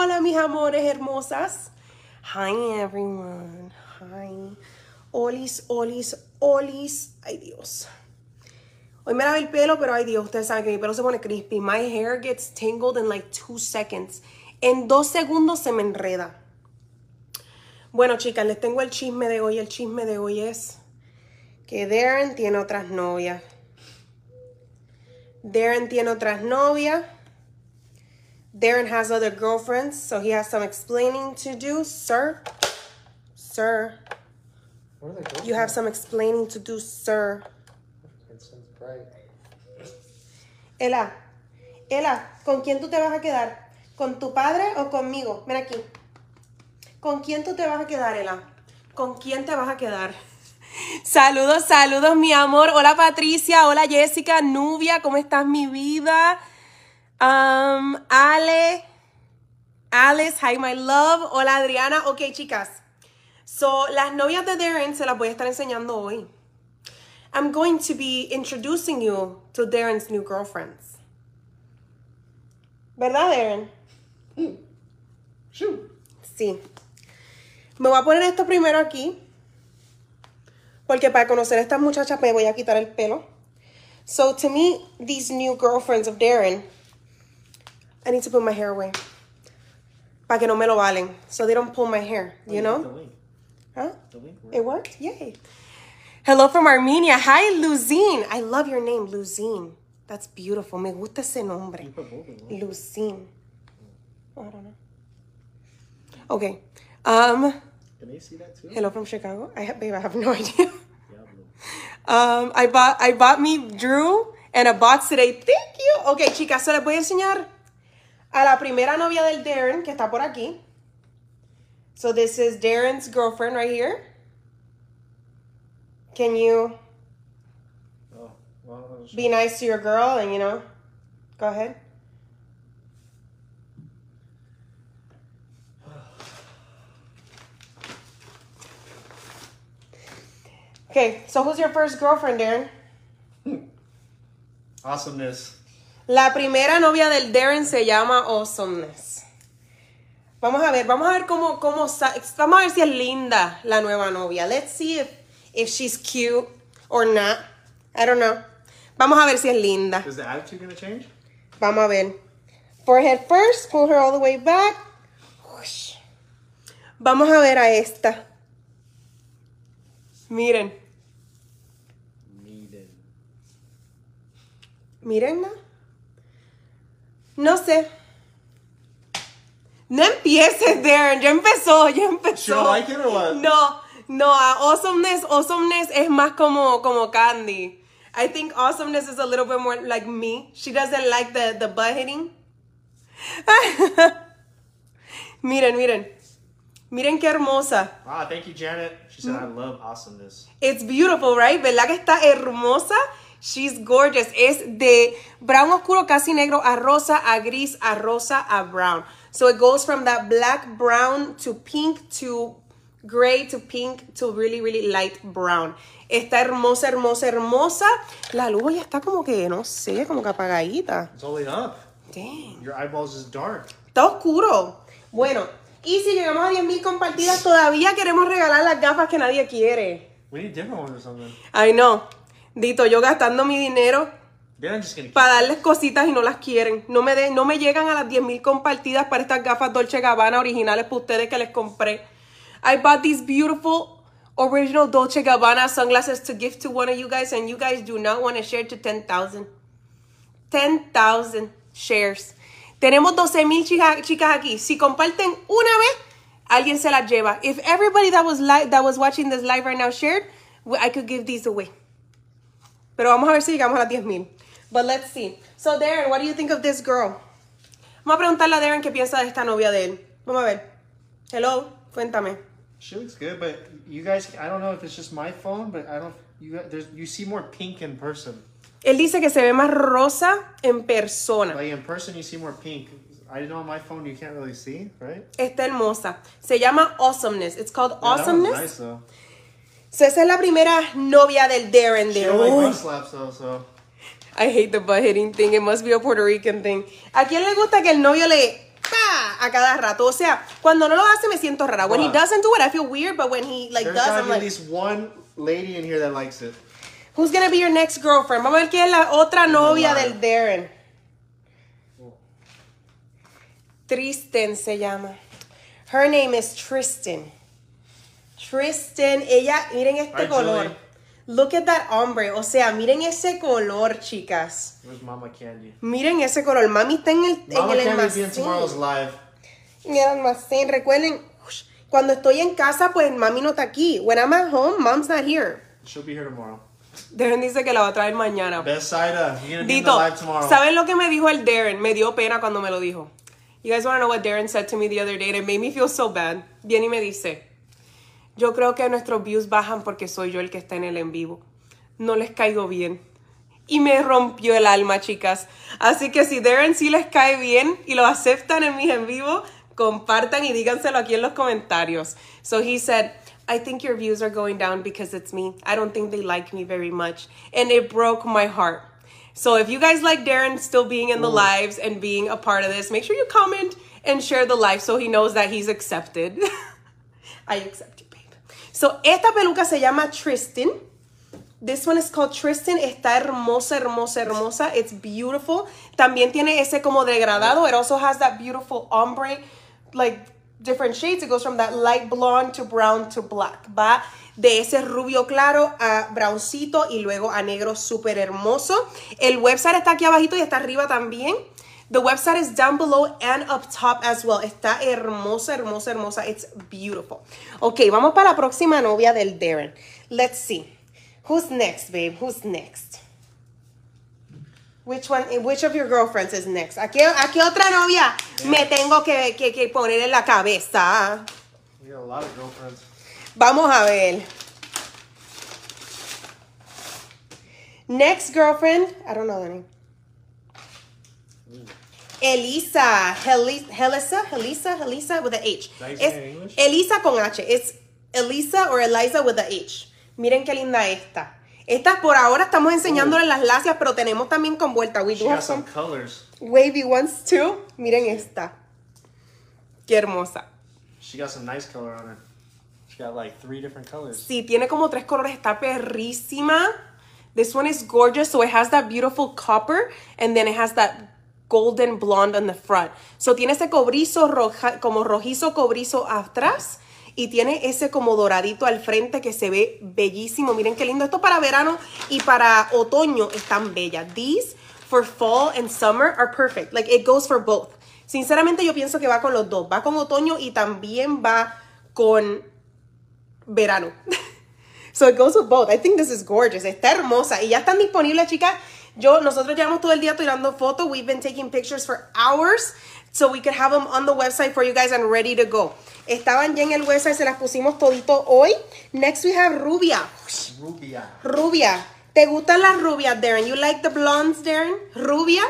Hola, mis amores hermosas. Hi, everyone. Hi. Olis, olis, olis. Ay, Dios. Hoy me lavé el pelo, pero ay, Dios, ustedes saben que mi pelo se pone crispy. My hair gets tangled in like two seconds. En dos segundos se me enreda. Bueno, chicas, les tengo el chisme de hoy. El chisme de hoy es que Darren tiene otras novias. Darren tiene otras novias. Darren has other girlfriends, so he has some explaining to do. Sir, sir, you have some explaining to do, sir. It sounds bright. Ela, Ela, ¿con quién tú te vas a quedar? ¿Con tu padre o conmigo? Ven aquí. ¿Con quién tú te vas a quedar, Ela? ¿Con quién te vas a quedar? Saludos, saludos, mi amor. Hola, Patricia. Hola, Jessica. Nubia, ¿cómo estás, mi vida? Um, Ale. Alice, hi, my love. Hola, Adriana. Ok, chicas. So, las novias de Darren se las voy a estar enseñando hoy. I'm going to be introducing you to Darren's new girlfriends. ¿Verdad, Darren? Shoot. Sí. Me voy a poner esto primero aquí. Porque para conocer a estas muchachas me voy a quitar el pelo. So to meet these new girlfriends of Darren, I need to put my hair away. Para que no me lo valen. So they don't pull my hair, you The know? link. Huh? The link. It worked? Yay. Hello from Armenia. Hi, Luzine. I love your name, Luzine. That's beautiful. Me gusta ese nombre. You put both of them. Lucine. Oh, I don't know. Okay. Um, Can they see that too? hello from Chicago. I have, babe, I have no idea. Um, I bought I bought me Drew and a box today. Thank you. Okay, chicas, so les voy a enseñar a la primera novia del Darren que está por aquí. So this is Darren's girlfriend right here. Can you Oh, well, be nice to your girl and you know, go ahead. Okay, so who's your first girlfriend, Darren? Awesomeness. La primera novia del Darren se llama Awesomeness. Vamos a ver, vamos a ver cómo, cómo, sa- vamos a ver si es linda la nueva novia. Let's see if, if she's cute or not. I don't know. Vamos a ver si es linda. Is the attitude gonna change? Vamos a ver. Forehead first, pull her all the way back. Whoosh. Vamos a ver a esta. Miren, mírenla. No sé. No empieces, Darren. Ya empezó, ya empezó. She don't like it or what? No, no, awesomeness, awesomeness es más como, como Candy. I think awesomeness is a little bit more like me. She doesn't like the, the butt hitting. miren, miren. Miren qué hermosa. Ah, thank you, Janet. She said, I love awesomeness. It's beautiful, right? ¿Verdad que está hermosa? She's gorgeous. Es de brown oscuro, casi negro, a rosa, a gris, a rosa, a brown. So it goes from that black brown to pink to gray to pink to really, really light brown. Está hermosa, hermosa, hermosa. La luz ya está como que, no sé, como que apagadita. It's only up. Dang. Your eyeballs is dark. Está oscuro. Bueno, y si llegamos a 10.000 compartidas, todavía queremos regalar las gafas que nadie quiere. We need different ones or something. Ay, no. Dito, yo gastando mi dinero para darles cositas y no las quieren. No me, de- no me llegan a las 10.000 compartidas para estas gafas Dolce Gabbana originales para ustedes que les compré. I bought these beautiful original Dolce Gabbana sunglasses to gift to one of you guys and you guys do not want to share to 10,000. 10,000 shares. Tenemos 12,000 chicas, chicas aquí. Si comparten una vez, alguien se las lleva. If everybody that was live, that was watching this live right now shared, I could give these away. Pero vamos a ver si llegamos a las 10,000. But let's see. So, Darren, what do you think of this girl? Vamos a preguntarle a Darren qué piensa de esta novia de él. Vamos a ver. Hello, cuéntame. She looks good, but you guys, I don't know if it's just my phone, but I don't. You there's you see more pink in person. Él dice que se ve más rosa en persona. Like in person, you see more pink. I know on my phone you can't really see, right? Está hermosa. Se llama Awesomeness. It's called Yeah, that Awesomeness. nice though. So, esa es la primera novia del Darren. Don't like slaps so I hate the butt hitting thing. It must be a Puerto Rican thing. ¿A quién le gusta que el novio le pa, a cada rato. O sea, cuando no lo hace me siento rara. When he doesn't do it, I feel weird, but when he like There's does, I'm be at like, least one lady in here that likes it. who's gonna be your next girlfriend? Vamos a ver quién es la otra novia line. del Darren. Tristan se llama. Her name is Tristan. Tristan, ella, miren este Hi, color. Julie. Look at that hombre. O sea, miren ese color, chicas. Where's Mama Candy? Miren ese color. Mami está en el, Mama en el almacén. tomorrow's live. En el almacén. Recuerden, cuando estoy en casa, pues mami no está aquí. When I'm at home, mom's not here. She'll be here tomorrow. Darren dice que la va a traer mañana. Best Saida, you're gonna be in the Dito, live tomorrow. ¿saben lo que me dijo el Darren? Me dio pena cuando me lo dijo. You guys want to know what Darren said to me the other day? And it made me feel so bad. Viene y me dice, yo creo que nuestros views bajan porque soy yo el que está en el en vivo. No les caigo bien. Y me rompió el alma, chicas. Así que si Darren sí les cae bien y lo aceptan en mis en vivo, compartan y díganselo aquí en los comentarios. So he said, I think your views are going down because it's me. I don't think they like me very much. And it broke my heart. So if you guys like Darren still being in the lives and being a part of this, make sure you comment and share the live so he knows that he's accepted. I accept you. So esta peluca se llama Tristan. This one is called Tristan. Está hermosa, hermosa, hermosa. It's beautiful. También tiene ese como degradado. It also has that beautiful ombre, like different shades. It goes from that light blonde to brown to black. Va de ese rubio claro a browncito y luego a negro súper hermoso. El website está aquí abajito y está arriba también. The website is down below and up top as well. Está hermosa, hermosa, hermosa. It's beautiful. Ok, vamos para la próxima novia del Darren. Let's see. Who's next, babe? Who's next? Which one, which of your girlfriends is next? ¿A qué, a qué otra novia me tengo que, que, que poner en la cabeza? We got a lot of girlfriends. Vamos a ver. Next girlfriend, I don't know the name. Elisa, Heli- Helisa, Helisa, Helisa with a H. Say Es? Elisa con H. Es Elisa or Eliza with a H. Miren qué linda esta. Estas por ahora estamos enseñándole las lacias, pero tenemos también con vuelta. We She do have got some some colors. wavy ones too. Miren esta. Qué hermosa. She got some nice color on her. She got like three different colors. Sí, tiene como tres colores, está perrísima. This one is gorgeous, so it has that beautiful copper and then it has that golden blonde on the front. So tiene ese cobrizo roja, como rojizo cobrizo atrás y tiene ese como doradito al frente que se ve bellísimo. Miren qué lindo. Esto para verano y para otoño están bellas. These for fall and summer are perfect. Like it goes for both. Sinceramente yo pienso que va con los dos. Va con otoño y también va con verano. so it goes with both. I think this is gorgeous. Está hermosa. Y ya están disponibles, chicas. Yo, nosotros llevamos todo el día tirando fotos. We've been taking pictures for hours. So we could have them on the website for you guys and ready to go. Estaban ya en el website, se las pusimos todito hoy. Next we have Rubia. Rubia. Rubia. ¿Te gustan las rubias, Darren? You like the blondes, Darren? Rubia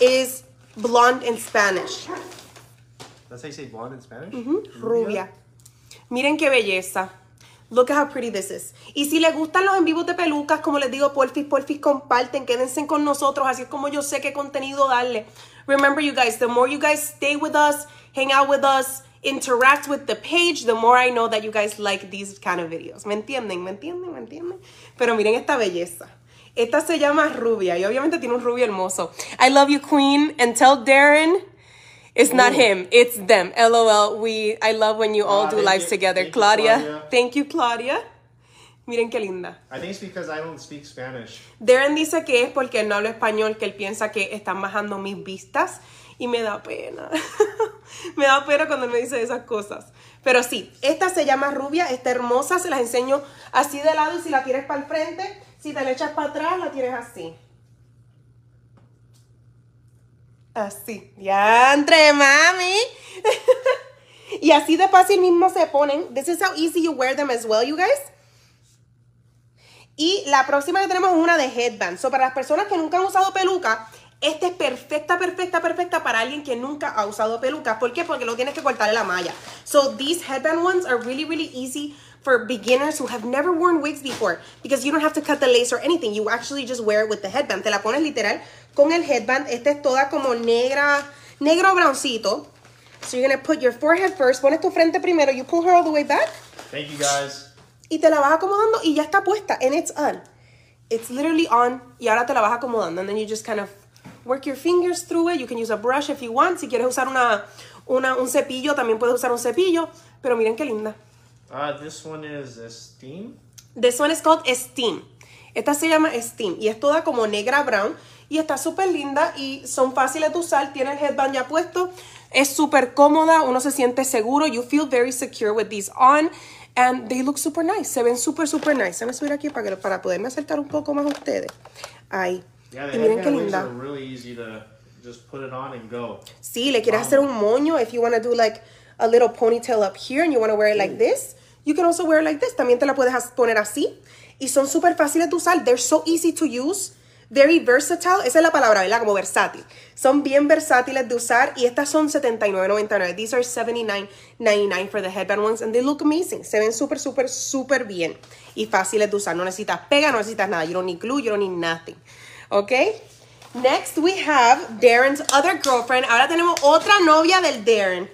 is blonde in Spanish. That's how you say blonde in Spanish? Rubia. Miren qué belleza. Look at how pretty this is. Y si les gustan los en vivos de pelucas, como les digo, porfis, porfis, comparten, quédense con nosotros, así es como yo sé qué contenido darle. Remember, you guys, the more you guys stay with us, hang out with us, interact with the page, the more I know that you guys like these kind of videos. ¿Me entienden? ¿Me entienden? ¿Me entienden? Pero miren esta belleza. Esta se llama Rubia y obviamente tiene un rubio hermoso. I love you, Queen. And tell Darren it's not Ooh. him, it's them. LOL. We I love when you all Ah, do lives you. together. Thank you, Claudia. Claudia. Thank you, Claudia. Miren qué linda. I think it's because I don't speak Spanish. Darren dice que es porque él no habla español, que él piensa que están bajando mis vistas y me da pena. me da pena cuando él me dice esas cosas. Pero sí, esta se llama rubia, está hermosa, se las enseño así de lado y si la tienes para el frente, si te la echas para atrás, la tienes así. Así. Ya entre mami. y así de fácil mismo se ponen. This is how easy you wear them as well, you guys. Y la próxima que tenemos es una de headband. So, para las personas que nunca han usado peluca, esta es perfecta, perfecta, perfecta para alguien que nunca ha usado peluca. ¿Por qué? Porque no tienes que cortarle la malla. So, these headband ones are really, really easy for beginners who have never worn wigs before. Because you don't have to cut the lace or anything. You actually just wear it with the headband. Te la pones literal con el headband. Esta es toda como negra, negro browncito. So you're gonna put your forehead first. Pones tu frente primero. You pull her all the way back. Thank you guys. Y te la vas acomodando y ya está puesta. And it's on. It's literally on. Y ahora te la vas acomodando. And then you just kind of work your fingers through it. You can use a brush if you want. Si quieres usar una, una, un cepillo, también puedes usar un cepillo. Pero miren qué linda. Uh, this one is steam. This one is called Steam. Esta se llama Steam y es toda como negra brown y está súper linda y son fáciles de usar. Tiene el headband ya puesto. Es súper cómoda, uno se siente seguro. You feel very secure with these on. And they look super nice. Se ven súper, súper nice. Déjame subir aquí para, que, para poderme acercar un poco más a ustedes. Ahí. Yeah, y miren qué linda. are really easy to just put it on and go. Sí, le quieres hacer un moño. If you want to do like a little ponytail up here and you want to wear it like this, you can also wear it like this. También te la puedes poner así. Y son súper fáciles de usar. They're so easy to use. Very versatile. Esa es la palabra, ¿verdad? Como versátil. Son bien versátiles de usar. Y estas son $79.99. These are $79.99 for the headband ones. And they look amazing. Se ven súper, súper, súper bien. Y fáciles de usar. No necesitas pega, no necesitas nada. You don't need glue, you don't need nothing. Okay? Next we have Darren's other girlfriend. Ahora tenemos otra novia del Darren.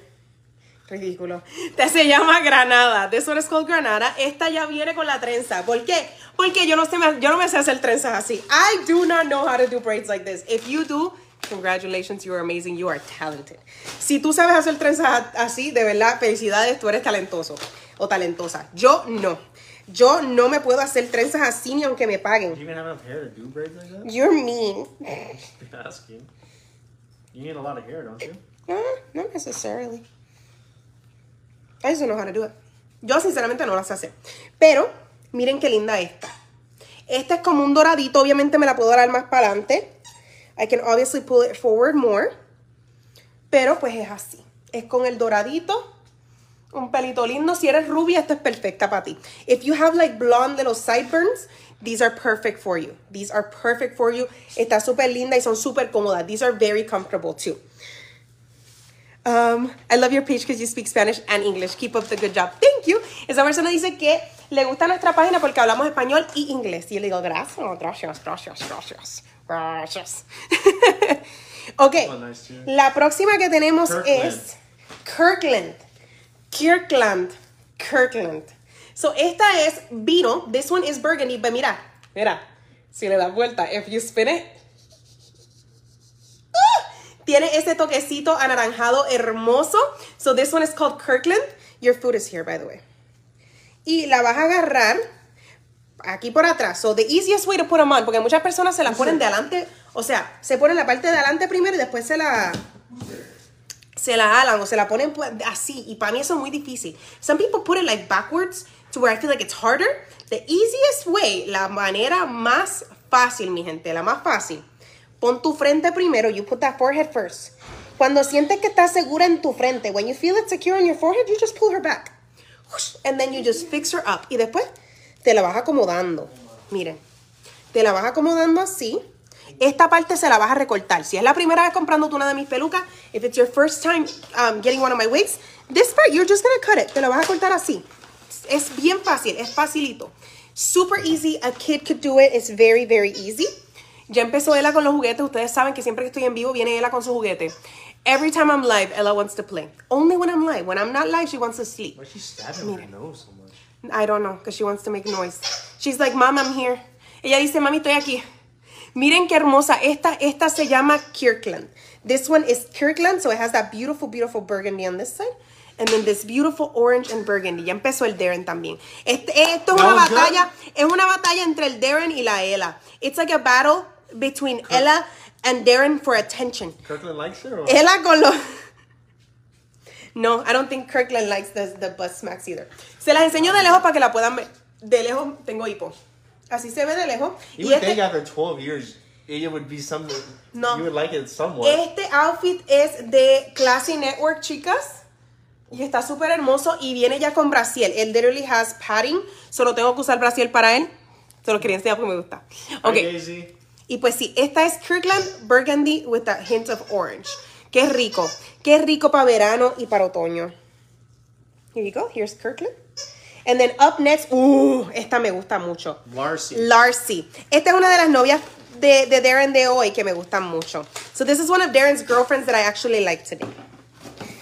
Ridículo. Esta se llama Granada. This one is called Granada. Esta ya viene con la trenza. ¿Por qué? Porque yo no, sé, yo no me sé hacer trenzas así. I do not know how to do braids like this. If you do, congratulations, you are amazing, you are talented. Si tú sabes hacer trenzas así, de verdad, felicidades, tú eres talentoso o talentosa. Yo no. Yo no me puedo hacer trenzas así ni aunque me Do paguen. you even have enough hair to do braids like that? You're mean. Just asking. You need a lot of hair, don't you? No, not necessarily. I just don't know how to do it. Yo sinceramente no las sé hacer. Pero, miren qué linda esta. Esta es como un doradito. Obviamente me la puedo dar más para adelante. I can obviously pull it forward more. Pero pues es así. Es con el doradito. Un pelito lindo. Si eres rubia, esta es perfecta para ti. If you have like blonde little sideburns, these are perfect for you. These are perfect for you. Está súper linda y son súper cómodas. These are very comfortable too. Um, I love your page because you speak Spanish and English. Keep up the good job. Thank you. Esa persona dice que le gusta nuestra página porque hablamos español y inglés. Y yo le digo, gracias, gracias, gracias, gracias, gracias. ok. Oh, nice. La próxima que tenemos Kirkland. es Kirkland. Kirkland. Kirkland. So, esta es vino. This one is burgundy. But mira, mira. Si le das vuelta, if you spin it, tiene ese toquecito anaranjado hermoso. So this one is called Kirkland. Your food is here, by the way. Y la vas a agarrar aquí por atrás. So the easiest way to put them on, porque muchas personas se la ponen de adelante, o sea, se ponen la parte de adelante primero y después se la se la alan o se la ponen así y para mí eso es muy difícil. Some people put it like backwards to where I feel like it's harder. The easiest way, la manera más fácil, mi gente, la más fácil. Pon tu frente primero, you put that forehead first. Cuando sientes que estás segura en tu frente, when you feel it secure on your forehead, you just pull her back. And then you just fix her up. Y después te la vas acomodando. Miren, te la vas acomodando así. Esta parte se la vas a recortar. Si es la primera vez comprándote una de mis pelucas, if it's your first time um, getting one of my wigs, this part you're just gonna cut it. Te la vas a cortar así. Es bien fácil, es facilito. Super easy, a kid could do it. It's very, very easy. Ya empezó Ella con los juguetes. Ustedes saben que siempre que estoy en vivo viene Ella con su juguete. Every time I'm live, Ella wants to play. Only when I'm live. When I'm not live, she wants to sleep. Why is she stabbing her nose so much? I don't know, because she wants to make noise. She's like, Mom, I'm here. Ella dice, Mami, estoy aquí. Miren qué hermosa. Esta, esta se llama Kirkland. This one is Kirkland, so it has that beautiful, beautiful burgundy on this side. And then this beautiful orange and burgundy. Ya empezó el Darren también. Este, esto es una batalla, es una batalla entre el Darren y la Ella. It's like a battle between Ella and Darren for attention. Kirkland likes it or? Ella con los... No, I don't think Kirkland likes the, the butt smacks either. Se las enseño de lejos para que la puedan ver. De lejos tengo hipo. Así se ve de lejos. You Y would think este, after 12 years, it would be something. No. You would like it somewhat. este outfit es de Classy Network, chicas. Y está súper hermoso y viene ya con brasiel. It literally has padding. Solo tengo que usar brasiel para él. Se lo quería enseñar porque me gusta. Ok. Hi. Y pues sí, esta es Kirkland Burgundy with a hint of orange. Qué rico. Qué rico para verano y para otoño. Here you go. Here's Kirkland. And then up next, uh, esta me gusta mucho. Larcy. Larcy. Esta es una de las novias de, de Darren de hoy que me gustan mucho. So this is one of Darren's girlfriends that I actually like today.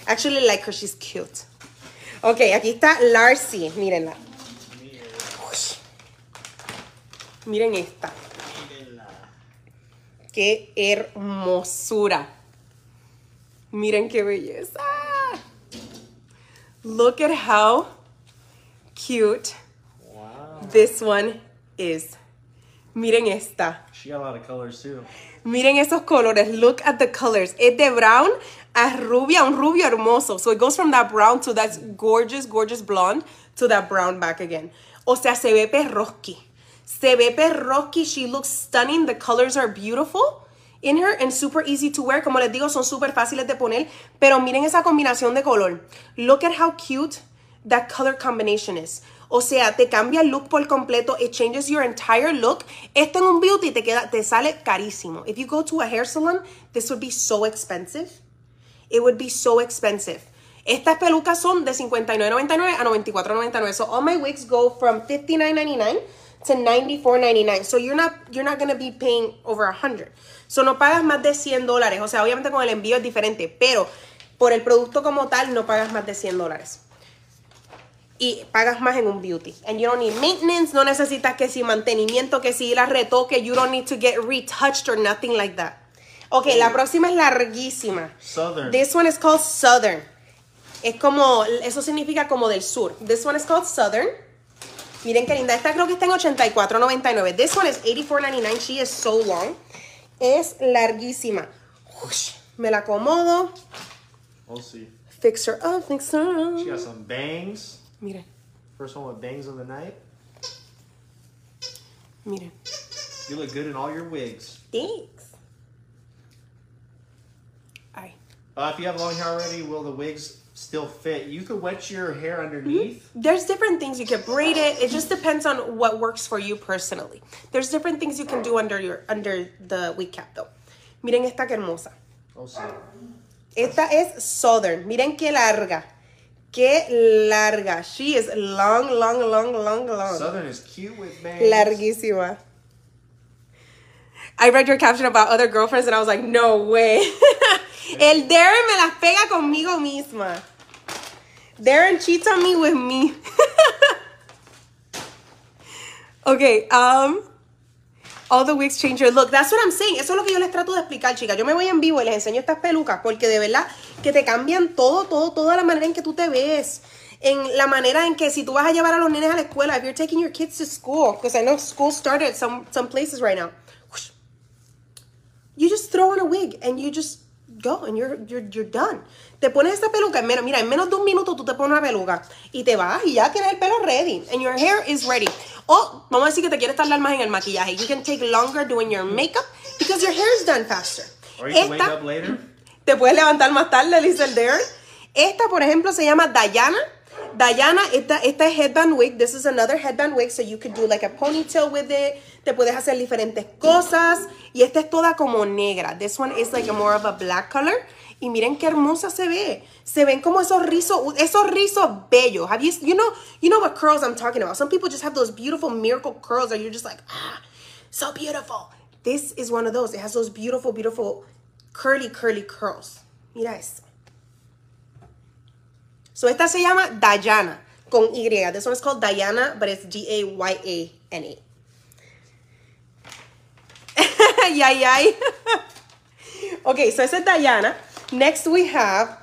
Actually like her, she's cute. Ok, aquí está Larcy, mírenla. Ush. Miren esta. Qué hermosura. Miren qué belleza. Look at how cute Wow. this one is. Miren esta. She got a lot of colors too. Miren esos colores. Look at the colors. Es de brown a rubia, un rubio hermoso. So it goes from that brown to that gorgeous, gorgeous blonde to that brown back again. O sea, se ve perroski. Se ve perroski. She looks stunning. The colors are beautiful in her and super easy to wear. Como les digo, son súper fáciles de poner. Pero miren esa combinación de color. Look at how cute that color combination is. O sea, te cambia el look por completo. It changes your entire look. Esto en un beauty te queda, te sale carísimo. If you go to a hair salon, this would be so expensive. It would be so expensive. Estas pelucas son de $59.99 a $94.99. So all my wigs go from $59.99 to $94.99. So you're not you're not going to be paying over $100. So no pagas más de 100 dólares. O sea, obviamente con el envío es diferente, pero por el producto como tal no pagas más de 100 dólares y pagas más en un beauty. And you don't need maintenance, no necesitas que si mantenimiento, que si la retoque, you don't need to get retouched or nothing like that. Ok, la próxima es larguísima. Southern. This one is called Southern. Es como, eso significa como del sur. This one is called Southern. Miren qué linda. Esta creo que está en 84.99. This one is 84.99. She is so long. Es larguísima. Ush, me la acomodo. We'll see. Fix her up, fix her up. She got some bangs. Miren, First one with bangs of the night. miren. You look good in all your wigs. Thanks. Ay. Uh, if you have long hair already, will the wigs still fit? You could wet your hair mm-hmm. underneath. There's different things you can braid it. It just depends on what works for you personally. There's different things you can do under your under the wig cap though. Miren esta que hermosa. Oh, we'll. Esta es Southern. Miren qué larga. Qué larga. She is long, long, long, long, long. Southern is cute with bangs. Larguísima. I read your caption about other girlfriends and I was like, no way. El Darren me las pega conmigo misma. Darren cheats on me with me. okay, um, all the wigs change your look. That's what I'm saying. Eso es lo que yo les trato de explicar, chicas. Yo me voy en vivo y les enseño estas pelucas porque de verdad que te cambian todo, todo, toda la manera en que tú te ves. En la manera en que si tú vas a llevar a los nenes a la escuela, if you're taking your kids to school, because I know school started some, some places right now. You just throw on a wig and you just go and you're, you're, you're done. Te pones esta peluca, en menos, mira, en menos de un minuto tú te pones una peluca y te vas y ya tienes el pelo ready and your hair is ready. O vamos a decir que te quieres tardar más en el maquillaje. You can take longer doing your makeup because your hair is done faster. Or you can wake Esta- up later. te puedes levantar más tarde, el Darren. Esta, por ejemplo, se llama Diana. Diana, esta, esta es headband wig. This is another headband wig, so you could do like a ponytail with it. Te puedes hacer diferentes cosas. Y esta es toda como negra. This one is like more of a black color. Y miren qué hermosa se ve. Se ven como esos rizos, esos rizos bellos. Have you, you know, you know what curls I'm talking about. Some people just have those beautiful miracle curls that you're just like, ah, so beautiful. This is one of those. It has those beautiful, beautiful curly, curly curls. Mira eso. So esta se llama Diana con Y. This one is called Diana, but it's D-A-Y-A-N-A. Yay. okay, so esa es Diana. Next we have.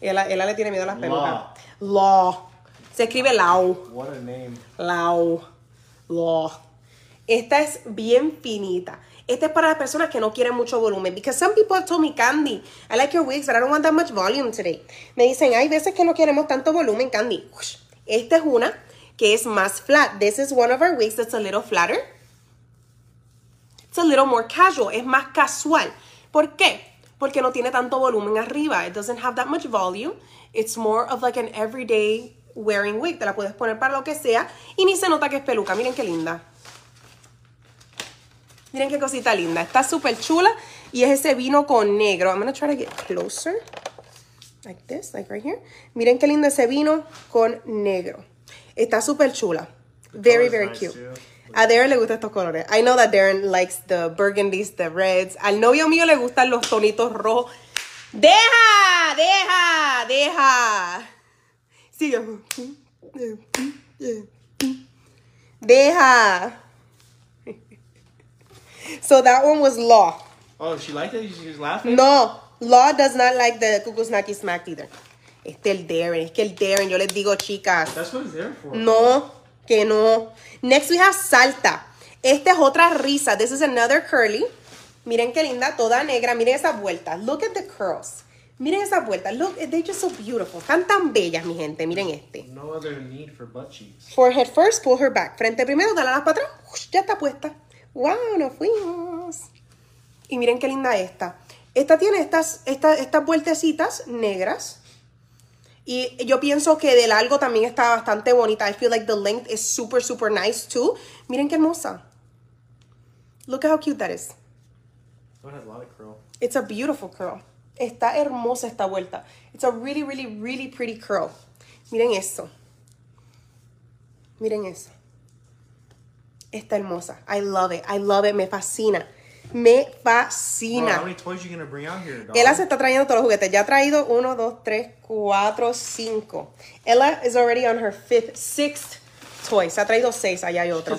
Ella, ella le tiene miedo a las pelucas. Law. Se escribe Lau. What a name. Lau. Law. Esta es bien finita. Esta es para las personas que no quieren mucho volumen. Because some people have told me, Candy, I like your wigs, but I don't want that much volume today. Me dicen, hay veces que no queremos tanto volumen, Candy. Esta es una que es más flat. This is one of our wigs that's a little flatter. A little more casual. Es más casual. ¿Por qué? Porque no tiene tanto volumen arriba. It doesn't have that much volume. It's more of like an everyday wearing wig. Te la puedes poner para lo que sea. Y ni se nota que es peluca. Miren qué linda. Miren qué cosita linda. Está súper chula. Y es ese vino con negro. I'm going to try to get closer. Like this, like right here. Miren qué lindo ese vino con negro. Está súper chula. Very, Color's very nice, cute. too. A Darren le gustan estos colores. I know that Darren likes the burgundies, the reds. Al novio mío le gustan los tonitos rojos. ¡Deja! ¡Deja! ¡Deja! Sigue. Deja. So that one was Law. Oh, she liked it? She was laughing? No, Law does not like the Kukusnaki Smack either. Este el Darren, es que el Darren, yo les digo, chicas. That's what it's there for. No, que no. Next we have Salta. Esta es otra risa. This is another curly. Miren qué linda, toda negra. Miren esas vueltas. Look at the curls. Miren esas vueltas. Look, they're just so beautiful. Están tan bellas, mi gente. Miren este. No other need for butt cheeks. Forehead first, pull her back. Frente primero, dale las para atrás. Ya está puesta. Wow, nos fuimos. Y miren qué linda esta. Esta tiene estas, estas, estas vueltecitas negras. Y yo pienso que de largo también está bastante bonita. I feel like the length is super, super nice too. Miren qué hermosa. Look at how cute that is. Has a lot of curl. It's a beautiful curl. Está hermosa esta vuelta. It's a really, really, really pretty curl. Miren eso. Miren eso. Está hermosa. I love it. I love it. Me fascina. Me fascina. here? Ella se está trayendo todos los juguetes. Ya ha traído uno, dos, tres, cuatro, cinco. Ella is already on her fifth, sixth toy. Se ha traído seis. Allá hay otro.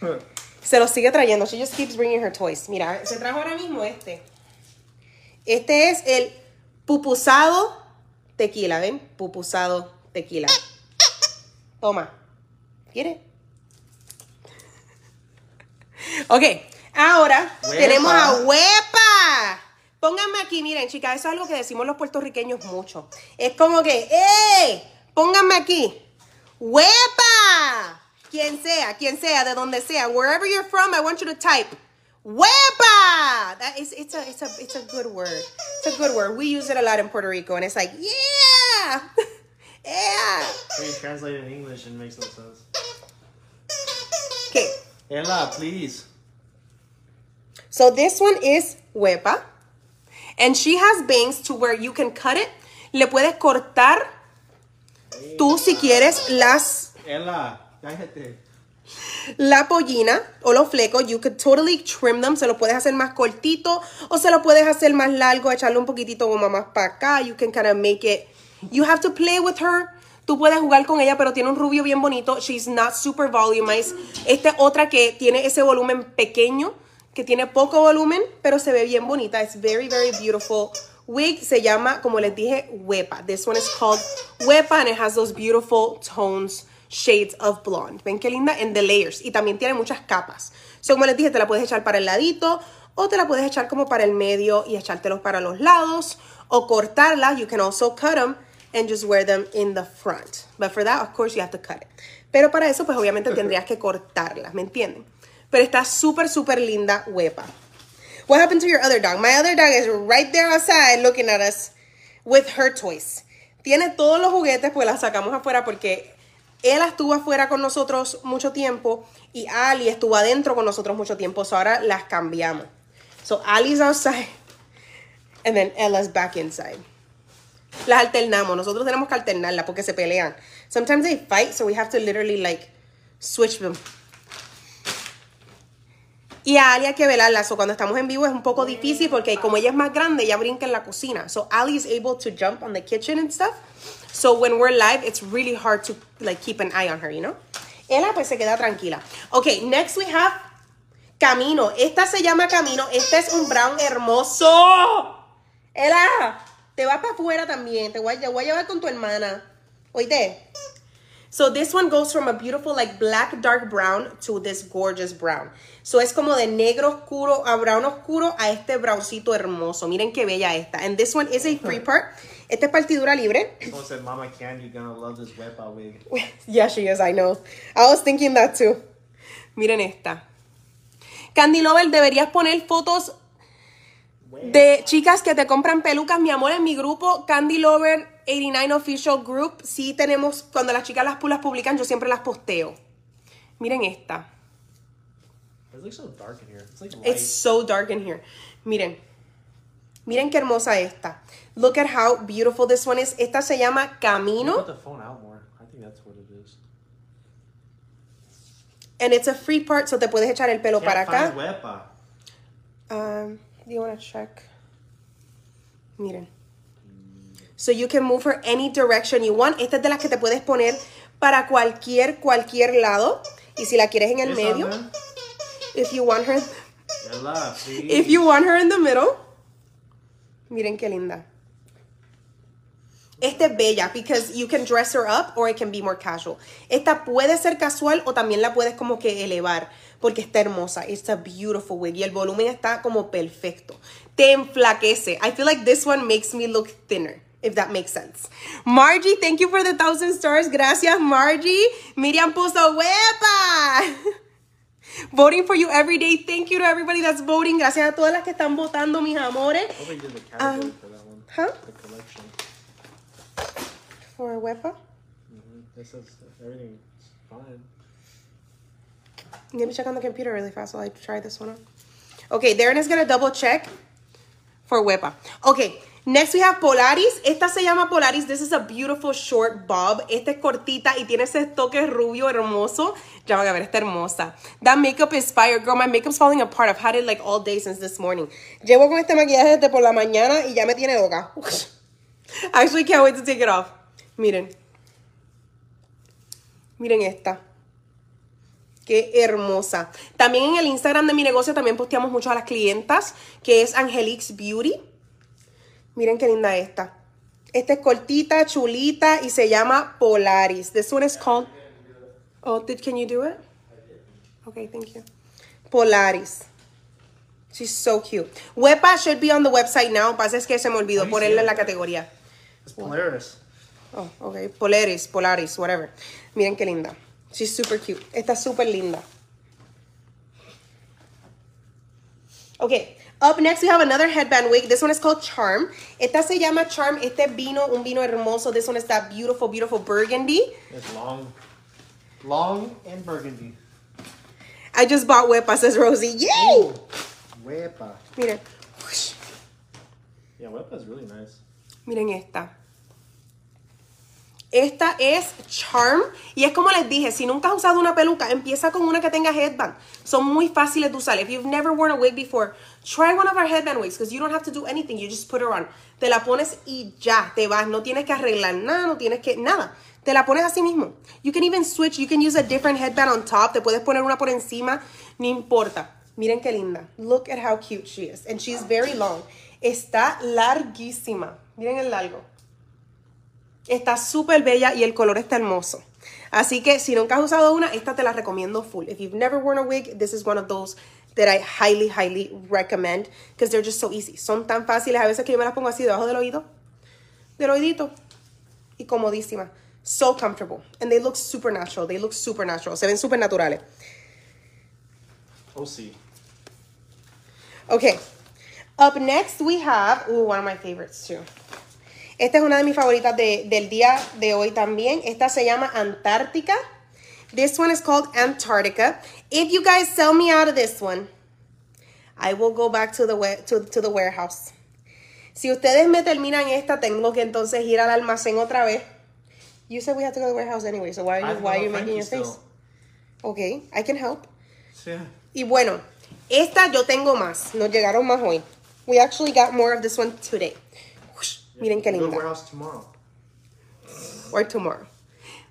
Se los sigue trayendo. She just keeps bringing her toys. Mira, se trajo ahora mismo este. Este es el pupusado tequila, ¿ven? Pupusado tequila. Toma. ¿Quieres? Ok, ahora tenemos a Huepa. Pónganme aquí, miren, chicas, eso es algo que decimos los puertorriqueños mucho. Es como que, ¡eh! Pónganme aquí. ¡Huepa! Quien sea, quien sea, de donde sea, wherever you're from, I want you to type "huepa." That is, it's a, it's a, it's a good word. It's a good word. We use it a lot in Puerto Rico, and it's like, yeah, yeah. When you translate it in English, it makes no sense. Okay, Ella, please. So this one is huepa, and she has bangs to where you can cut it. Le puedes cortar tú si quieres las Ella, cállate. la pollina o los flecos, you could totally trim them. Se lo puedes hacer más cortito o se lo puedes hacer más largo, echarle un poquitito como más para acá. You can kind of make it. You have to play with her. Tú puedes jugar con ella, pero tiene un rubio bien bonito. She's not super volumized. Esta es otra que tiene ese volumen pequeño, que tiene poco volumen, pero se ve bien bonita. It's very, very beautiful. Wig se llama, como les dije, Huepa. This one is called Huepa and it has those beautiful tones shades of blonde. ¿Ven qué linda? En the layers. Y también tiene muchas capas. So, como les dije, te la puedes echar para el ladito o te la puedes echar como para el medio y echártelos para los lados o cortarla. You can also cut them and just wear them in the front. But for that, of course, you have to cut it. Pero para eso, pues obviamente tendrías que cortarlas, ¿me entienden? Pero está súper, súper linda, huepa. What happened to your other dog? My other dog is right there outside looking at us with her toys. Tiene todos los juguetes, pues las sacamos afuera porque él estuvo afuera con nosotros mucho tiempo y Ali estuvo adentro con nosotros mucho tiempo. So ahora las cambiamos. So Ali's outside and then Ella's back inside. Las alternamos. Nosotros tenemos que alternarlas porque se pelean. Sometimes they fight, so we have to literally like switch them. Y a Ali hay que velarla. So cuando estamos en vivo es un poco difícil porque como ella es más grande, ella brinca en la cocina. So Ali is able to jump on the kitchen and stuff. So when we're live, it's really hard to like keep an eye on her, you know? Ella pues se queda tranquila. Okay, next we have Camino. Esta se llama Camino. Este es un brown hermoso. Ella, te vas para afuera también. Te voy, a, a llevar con tu hermana. Oíste. So this one goes from a beautiful like black dark brown to this gorgeous brown. So es como de negro oscuro a brown oscuro a este browncito hermoso. Miren qué bella esta. And this one is a free part. Esta es partidura libre. Someone said, Mama Candy, you're gonna love this Wepa wig. yeah, she is, I know. I was thinking that too. Miren esta. Candy Lover, deberías poner fotos de chicas que te compran pelucas, mi amor, en mi grupo Candy Lover 89 Official Group. Sí tenemos, cuando las chicas las, las publican, yo siempre las posteo. Miren esta. It looks so dark in here. It's like light. It's so dark in here. Miren. Miren qué hermosa esta. Look at how beautiful this one is. Esta se llama Camino. Put the phone out more. I think that's what it is. And it's a free part, so te puedes echar el pelo para acá. Um, do you want to check? Miren. So you can move her any direction you want. Esta es de las que te puedes poner para cualquier, cualquier lado. Y si la quieres en el medio, if you want her, if you want her in the middle. Miren qué linda. Esta es bella because you can dress her up or it can be more casual. Esta puede ser casual o también la puedes como que elevar porque está hermosa. It's a beautiful wig y el volumen está como perfecto. Te enflaquece. I feel like this one makes me look thinner. If that makes sense. Margie, thank you for the thousand stars. Gracias, Margie. Miriam puso huepa. Voting for you every day. Thank you to everybody that's voting. Gracias a todas las que están votando, mis amores. Um, huh? For huepa. hmm This is everything's fine. Let me check on the computer really fast while I try this one out. Okay, Darren is gonna double check for Wepa. Okay, next we have Polaris. Esta se llama Polaris. This is a beautiful short bob. Esta es cortita y tiene ese toque rubio hermoso. Ya van a ver, está hermosa. That makeup is fire, girl. My makeup's falling apart. I've had it like all day since this morning. Llevo con este maquillaje desde por la mañana y ya me tiene loca. I actually can't wait to take it off. Miren. Miren esta. Qué hermosa. También en el Instagram de mi negocio también posteamos mucho a las clientas, que es Angelix Beauty. Miren qué linda esta. Esta es cortita, chulita y se llama Polaris. This one is called... Oh, did, can you do it? Okay, thank you. Polaris. She's so cute. Wepa should be on the website now. Pasa es que se me olvidó ponerla en la categoría. It's Polaris. Oh, okay. Polaris, Polaris, whatever. Miren qué linda. She's super cute. Está súper linda. Okay. Up next we have another headband wig. This one is called Charm. Esta se llama Charm. Este vino, un vino hermoso. This one is that beautiful, beautiful burgundy. It's long, long and burgundy. I just bought Wepa, says Rosie. Yay! Wepa. Miren. Yeah, Wepa is really nice. Miren esta. Esta es Charm. Y es como les dije, si nunca has usado una peluca, empieza con una que tenga headband. Son muy fáciles de usar. If you've never worn a wig before, try one of our headband wigs because you don't have to do anything. You just put her on. Te la pones y ya, te vas. No tienes que arreglar nada, no tienes que nada. Te la pones así mismo. You can even switch. You can use a different headband on top. Te puedes poner una por encima. No importa. Miren qué linda. Look at how cute she is. And she's very long. Está larguísima. Miren el largo. Está súper bella y el color está hermoso. Así que si nunca has usado una, esta te la recomiendo full. If you've never worn a wig, this is one of those that I highly, highly recommend because they're just so easy. Son tan fáciles. A veces que yo me las pongo así debajo del oído, del oídito, y comodísima. So comfortable. And they look super natural. They look super natural. Se ven super naturales. OC. Okay. Up next we have, ooh, one of my favorites too. Esta es una de mis favoritas de- del día de hoy también. Esta se llama Antártica. This one is called Antarctica. If you guys sell me out of this one, I will go back to the, to, to the warehouse. Si ustedes me terminan esta, tengo que entonces ir al almacén otra vez. You said we have to go to the warehouse anyway, so why are you, why are you making your face? Okay, I can help. Yeah. Y bueno, esta yo tengo más. Nos llegaron más hoy. We actually got more of this one today. Miren qué linda. Or tomorrow.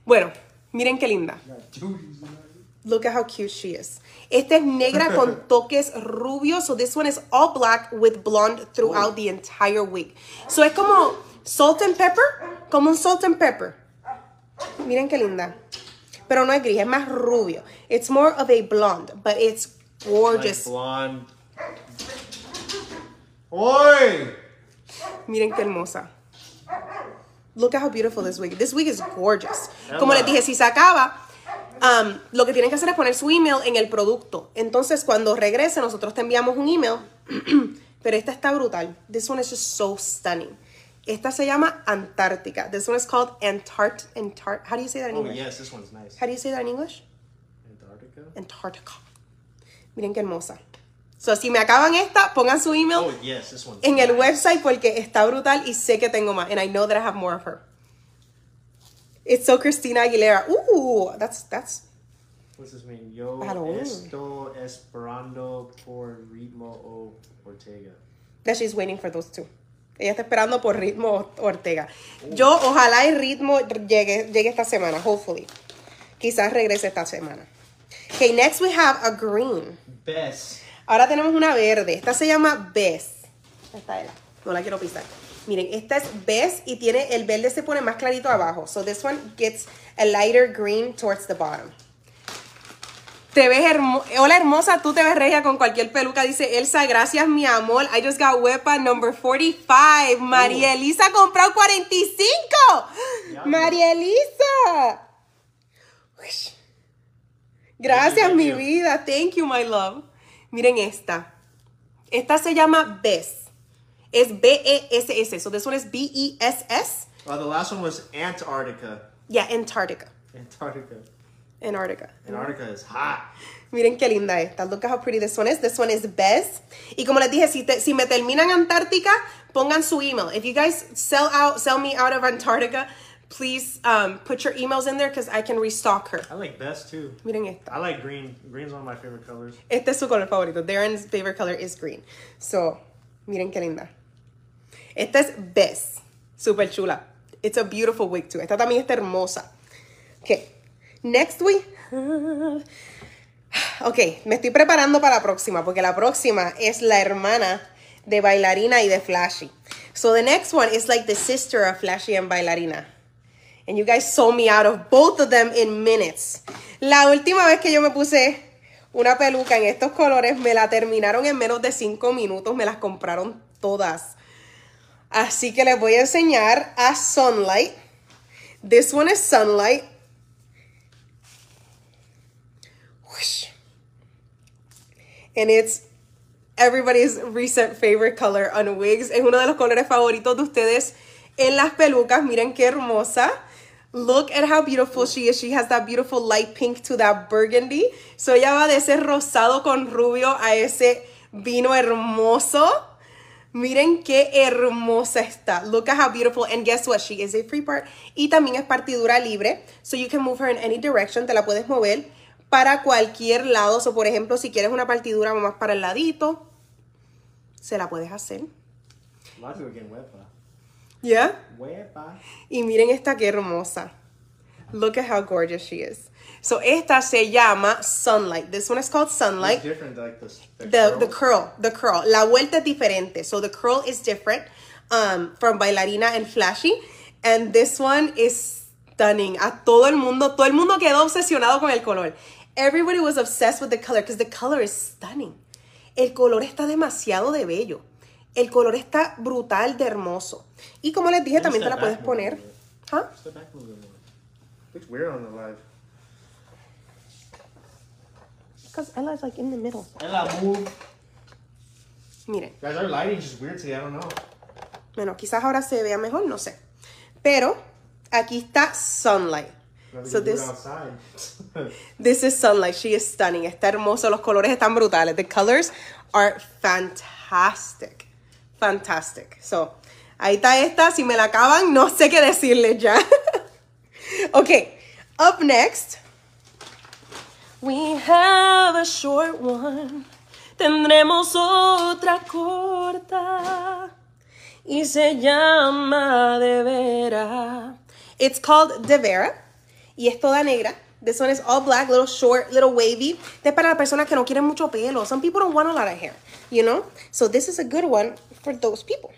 Bueno, miren qué linda. Got duties in there. Look at how cute she is. Esta es negra con toques rubios. So this one is all black with blonde throughout the entire wig. So es como salt and pepper. Como un salt and pepper. Miren qué linda. Pero no es gris, es más rubio. It's more of a blonde, but it's gorgeous. Like blonde. Oi! Miren qué hermosa. Look at how beautiful this wig. This wig is gorgeous. Como les dije, si se acaba, um, lo que tienen que hacer es poner su email en el producto. Entonces, cuando regrese, nosotros te enviamos un email. Pero esta está brutal. This one is just so stunning. Esta se llama Antártica. This one is called Antart. Antart. How do you say that in Oh English? yes, this one's nice. How do you say that in English? Antarctica. Antarctica. Miren qué hermosa. So, si me acaban esta, pongan su email Oh yes, this en el website porque está brutal y sé que tengo más. And I know that I have more of her. It's so Christina Aguilera. Ooh, that's that's What's his name? Yo esto esperando por ritmo o Ortega. That she's waiting for those two. Ella está esperando por Ritmo Ortega. Yo, ojalá el ritmo llegue, llegue esta semana, hopefully. Quizás regrese esta semana. Okay, next we have a green. Best. Ahora tenemos una verde. Esta se llama Bess. Esta era. No la quiero pisar. Miren, esta es Bess y tiene el verde se pone más clarito abajo. So this one gets a lighter green towards the bottom. Te ves hermosa. Hola hermosa, tú te ves regia con cualquier peluca. Dice Elsa, gracias mi amor. I just got huepa number 45. María Elisa compró 45. Ya. María Elisa. Gracias mi vida. Thank you my love. Miren esta. Esta se llama Bess. Es B-E-S-S. So this one is B-E-S-S. Uh, the last one was Antarctica. Yeah, Antarctica. Antarctica. Antarctica. Antarctica is hot. Miren qué linda esta. Look at how pretty this one is. This one is Bess. Y como les dije, si, te- si me terminan Antártica, pongan su email. If you guys sell out, sell me out of Antarctica, please um, put your emails in there because I can restock her. I like best too. Miren esta. I like green. Green's one of my favorite colors. Este es su color favorito. Darren's favorite color is green. So, miren qué linda. Esta es Bess. Super chula. It's a beautiful wig too. Esta también está hermosa. Okay. Next week. Ok, me estoy preparando para la próxima porque la próxima es la hermana de bailarina y de Flashy. So the next one is like the sister of Flashy and bailarina. And you guys sold me out of both of them in minutes. La última vez que yo me puse una peluca en estos colores, me la terminaron en menos de 5 minutos. Me las compraron todas. Así que les voy a enseñar a Sunlight. This one is Sunlight. And it's everybody's recent favorite color on wigs. Es uno de los colores favoritos de ustedes en las pelucas. Miren qué hermosa. Look at how beautiful she is. She has that beautiful light pink to that burgundy. So ella va de ese rosado con rubio a ese vino hermoso. Miren qué hermosa está. Look at how beautiful. And guess what? She is a free part. Y también es partidura libre. So you can move her in any direction. Te la puedes mover para cualquier lado. So, por ejemplo, si quieres una partidura más para el ladito, se la puedes hacer. Lot Huepa. Y miren esta qué hermosa. Look at how gorgeous she is. So, esta se llama Sunlight. This one is called Sunlight. It's different, like the, the, the the curl. curl, the curl. La vuelta es diferente. So the curl is different um, from bailarina and flashy. And this one is stunning. A todo el mundo, todo el mundo quedó obsesionado con el color. Everybody was obsessed with the color because the color is stunning. El color está demasiado de bello. El color está brutal de hermoso. Y como les dije, también te la puedes poner. ¿Ah? Looks weird on the live. Because Ella's like in the middle. Ella, move. Miren. Guys, our lighting's just weird today. I don't know. Bueno, quizás ahora se vea mejor, no sé. Pero aquí está Sunlight. So this-. This is Sunlight. She is stunning. Está hermoso. Los colores están brutales. The colors are fantastic. Fantastic. So, ahí está esta. Si me la acaban, no sé qué decirles ya. okay. Up next, we have a short one. Tendremos otra corta. Y se llama De Vera. It's called De Vera. Y es toda negra. This one is all black, little short, little wavy. Este es para las personas que no quieren mucho pelo. Some people don't want a lot of hair, you know? So this is a good one for those people.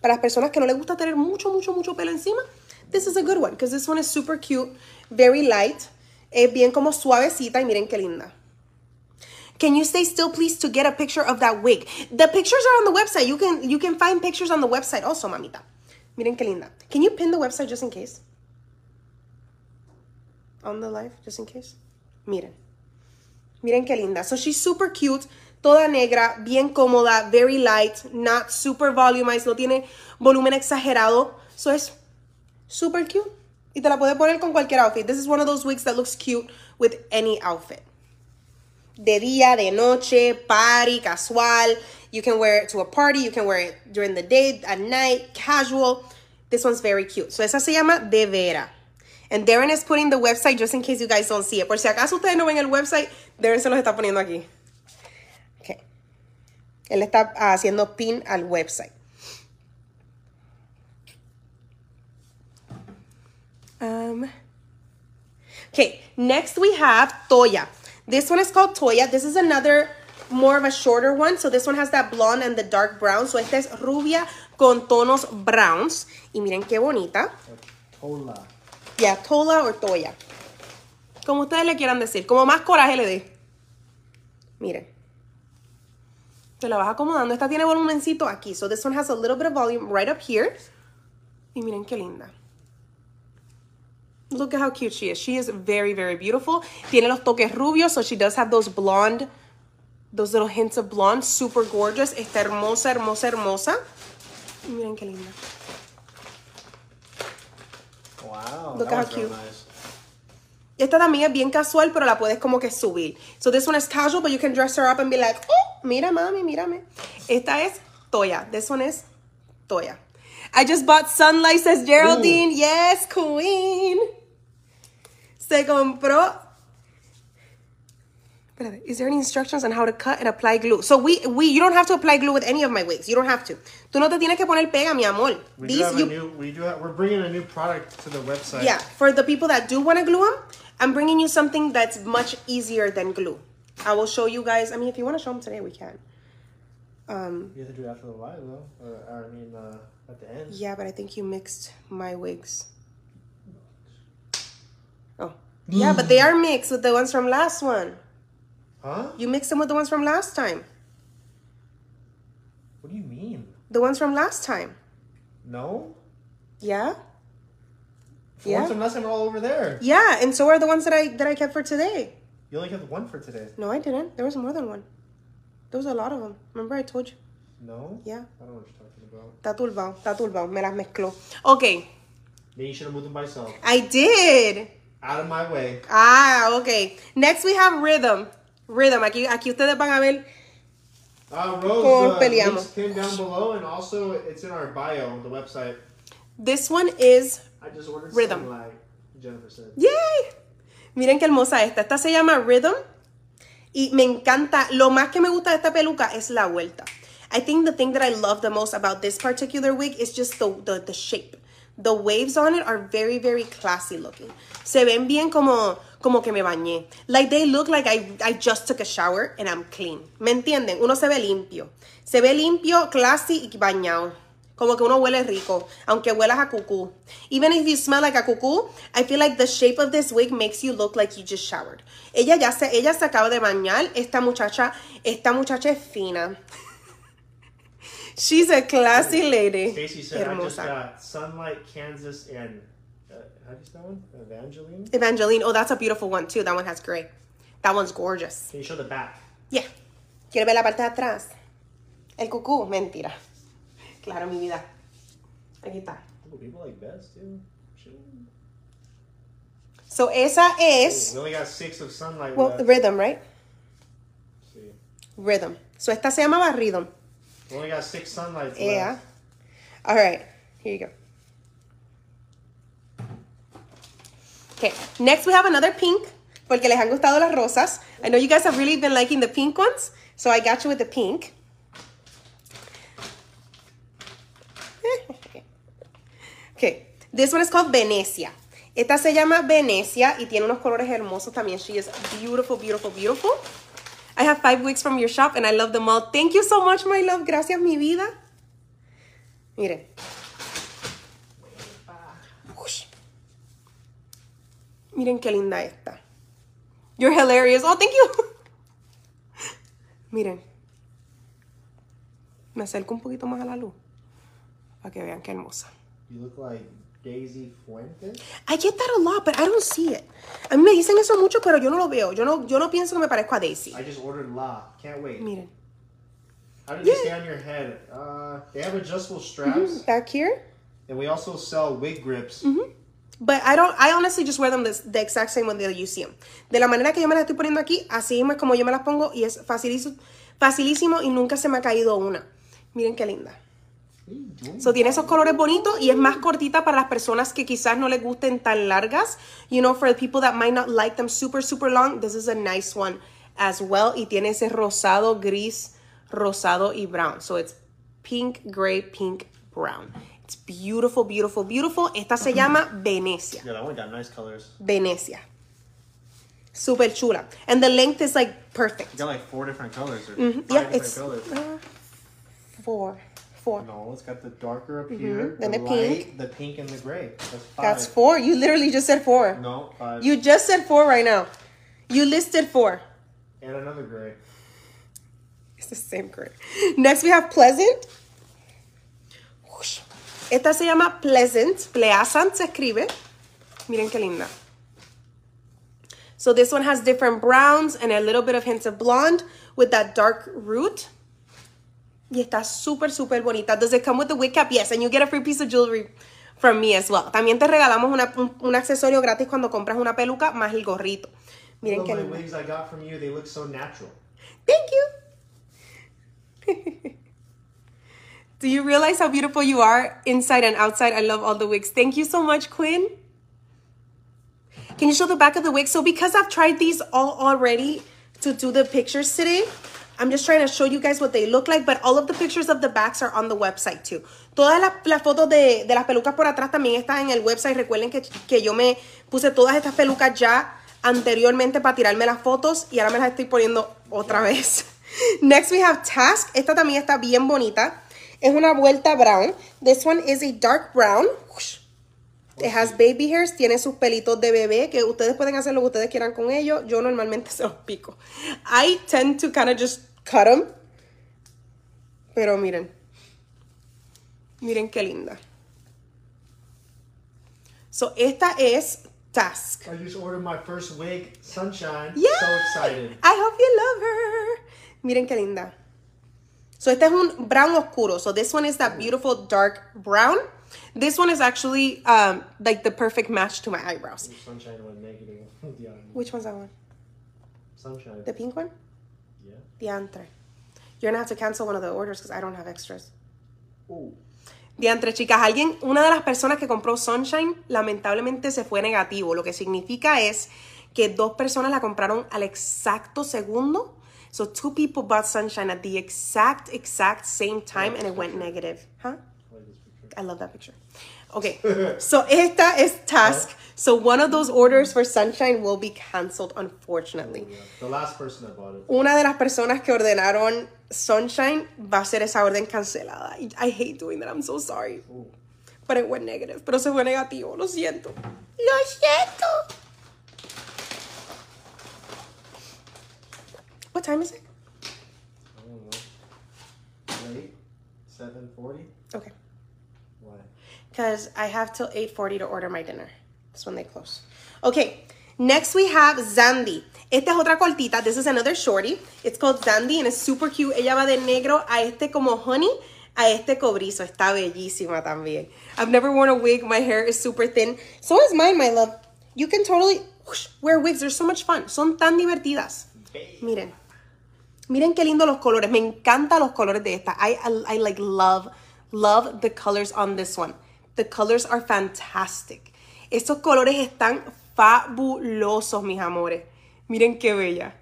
Para las personas que no les gusta tener mucho, mucho, mucho pelo encima, this is a good one. Because this one is super cute, very light. Es bien como suavecita y miren qué linda. Can you stay still, please, to get a picture of that wig? The pictures are on the website. You can you can find pictures on the website also, mamita. Miren qué linda. Can you pin the website just in case? On the live, just in case. Miren. Miren qué linda. So she's super cute, toda negra, bien cómoda, very light, not super volumized, no tiene volumen exagerado. So es super cute. Y te la puedes poner con cualquier outfit. This is one of those wigs that looks cute with any outfit. De día, de noche, party, casual. You can wear it to a party. You can wear it during the day, at night, casual. This one's very cute. So esa se llama De Vera. And Darren is putting the website just in case you guys don't see it. Por si acaso ustedes no ven el website, Darren se los está poniendo aquí. Okay. Él está haciendo pin al website. Um, okay, next we have Toya. This one is called Toya. This is another more of a shorter one. So this one has that blonde and the dark brown. So esta es rubia con tonos browns. Y miren qué bonita. Tola. Ya, Tola o Toya. Como ustedes le quieran decir. Como más coraje le dé. Miren. Te la vas acomodando. Esta tiene volumencito aquí. So this one has a little bit of volume right up here. Y miren qué linda. Look at how cute she is. She is very, very beautiful. Tiene los toques rubios, so she does have those blonde, those little hints of blonde. Super gorgeous. Está hermosa, hermosa, hermosa. Y miren qué linda. Wow. Look how cute. nice. Esta también es bien casual, pero la puedes como que subir. So this one is casual, but you can dress her up and be like, oh, mira mami, mírame. Esta es Toya. This one is Toya. I just bought Sunlight, says Geraldine. Yes, queen. Se compró. Espérate, Is there any instructions on how to cut and apply glue? So we, we, you don't have to apply glue with any of my wigs. You don't have to. Tú no te tienes que poner pega, mi amor. We do These have you a new. We do. Have, we're bringing a new product to the website. yeah, for the people that do want to glue them, I'm bringing you something that's much easier than glue. I will show you guys. I mean, if you want to show them today, we can. Um, You have to do it after the live though, or, or I mean, uh, at the end. yeah, but I think you mixed my wigs. Oh, yeah, but they are mixed with the ones from last one. Huh? You mixed them with the ones from last time. What do you mean? The ones from last time. No. Yeah, The Yeah. ones from last time are all over there. yeah, and so are the ones that I that I kept for today. You only kept one for today. No, I didn't. There was more than one. There was a lot of them. Remember I told you? No. Yeah. I don't know what you're talking about. Está turbado. Me las mezcló. Okay, Then you should have moved them by yourself. I did. Out of my way. Ah, okay. Next we have rhythm. Rhythm. Aquí, aquí ustedes van a ver. Uh, Rose, Como uh, peleamos. pinned down below, and also it's in our bio on the website. This one is. I just ordered Rhythm. Sunlight, Jennifer said. ¡Yay! Miren qué hermosa esta. Esta se llama Rhythm. Y me encanta. Lo más que me gusta de esta peluca es la vuelta. I think the thing that I love the most about this particular wig is just the, the, the shape. The waves on it are very, very classy looking. Se ven bien como, como que me bañé. Like they look like I, I just took a shower and I'm clean. ¿Me entienden? Uno se ve limpio. Se ve limpio, classy y bañado. Como que uno huele rico, aunque huelas a cucú. Even if you smell like a cucú, I feel like the shape of this wig makes you look like you just showered. Ella ya se, ella se acaba de bañar. Esta muchacha, esta muchacha es fina. She's a classy lady. Stacy said, I just got Sunlight, Kansas, and uh, how do you spell one? Evangeline? Evangeline. Oh, that's a beautiful one too. That one has gray. That one's gorgeous. Can you show the back? Yeah. ¿Quieres ver la parte de atrás? El cucú. Mentira. Claro, mi vida. Aquí está. People like best too. So, esa es... We only got six of Sunlight Well, left. rhythm, right? Rhythm. So, esta se llamaba Rhythm. We only got six Sunlights Yeah. left. All right. Here you go. Okay. Next, we have another pink. Porque les han gustado las rosas. I know you guys have really been liking the pink ones. So, I got you with the pink. Okay. This one is called Venecia. Esta se llama Venecia y tiene unos colores hermosos también. She is beautiful, beautiful, beautiful. I have five wigs from your shop and I love them all. Thank you so much, my love. Gracias, mi vida. Miren. Miren qué linda esta. You're hilarious. Oh, thank you. Miren. Me acerco un poquito más a la luz. Para que vean qué hermosa. You look like Daisy Fuentes. I get that a lot, but I don't see it. A mí me dicen eso mucho, pero yo no lo veo. Yo no, yo no pienso que me parezco a Daisy. I just ordered La. Can't wait. Miren. How do they Yeah. stay on your head? Uh, they have adjustable straps, Back here. and we also sell wig grips. But I don't, I honestly just wear them the, the exact same way that you see them. De la manera que yo me las estoy poniendo aquí, así mismo es como yo me las pongo y es facilísimo, facilísimo y nunca se me ha caído una. Miren qué linda. What are you doing? So tiene esos colores bonitos y es más cortita para las personas que quizás no les gusten tan largas. You know, for the people that might not like them super, super long, this is a nice one as well. Y tiene ese rosado, gris, rosado y brown. So it's pink, gray, pink, brown. It's beautiful, beautiful, beautiful. Esta se llama Venecia. Yeah, that one got nice colors. Venecia. Super chula. And the length is like perfect. You got like four different colors or Mhm. five Yeah, it's colors. uh, four. Four. No, it's got the darker up mm-hmm. here, Then the, the light, pink. the pink, and the gray. That's five. That's four. You literally just said four. No, five. You just said four right now. You listed four. and another gray. It's the same gray. Next we have Pleasant. Esta se llama Pleasant. Pleasant se escribe. Miren qué linda. So this one has different browns and a little bit of hints of blonde with that dark root. Y está súper, súper bonita. Does it come with the wig cap? Yes, and you get a free piece of jewelry from me as well. También te regalamos una- un, un accesorio gratis cuando compras una peluca más el gorrito. Miren qué wigs I got from you, they look so natural. Thank you. Do you realize how beautiful you are inside and outside? I love all the wigs. Thank you so much, Quinn. Can you show the back of the wig? So because I've tried these all already to do the pictures today, I'm just trying to show you guys what they look like, but all of the pictures of the backs are on the website too. Todas las, las fotos de, de las pelucas por atrás también están en el website. Recuerden que, que yo me puse todas estas pelucas ya anteriormente para tirarme las fotos y ahora me las estoy poniendo otra vez. Next we have Task. Esta también está bien bonita. Es una vuelta brown. This one is a dark brown. It has baby hairs, tiene sus pelitos de bebé, que ustedes pueden hacer lo que ustedes quieran con ellos. Yo normalmente se los pico. I tend to kind of just cut them. Pero miren. Miren qué linda. So, esta es Task. I just ordered my first wig, Sunshine. Yeah. So excited. I hope you love her. Miren qué linda. So este es un brown oscuro. So this one is that beautiful dark brown. This one is actually um, like the perfect match to my eyebrows. Sunshine went negative. Which one's that one? Sunshine. The pink one? Yeah. Diantre. You're gonna have to cancel one of the orders because I don't have extras. Diantre, chicas, alguien, una de las personas que compró Sunshine, lamentablemente se fue negativo. Lo que significa es que dos personas la compraron al exacto segundo. So two people bought Sunshine at the exact, exact same time and it went negative. Huh? I love that picture. Okay, so esta es Task. So one of those orders for Sunshine will be canceled, unfortunately. Yeah. The last person that bought it. Una de las personas que ordenaron Sunshine va a ser esa orden cancelada. I hate doing that. I'm so sorry. Oh. But it went negative. Pero se fue negativo. Lo siento. Lo siento. What time is it? I don't know. Late? 740? Okay. Because I have till 8.40 to order my dinner. That's when they close. Okay. Next we have Zandy. Esta es otra cortita. This is another shorty. It's called Zandy and it's super cute. Ella va de negro a este como honey, a este cobrizo. Está bellísima también. I've never worn a wig. My hair is super thin. So is mine, my love. You can totally wear wigs. They're so much fun. Son tan divertidas. Miren. Miren qué lindo los colores. Me encantan los colores de esta. I, I like love, love the colors on this one. The colors are fantastic. Estos colores están fabulosos, mis amores. Miren qué bella.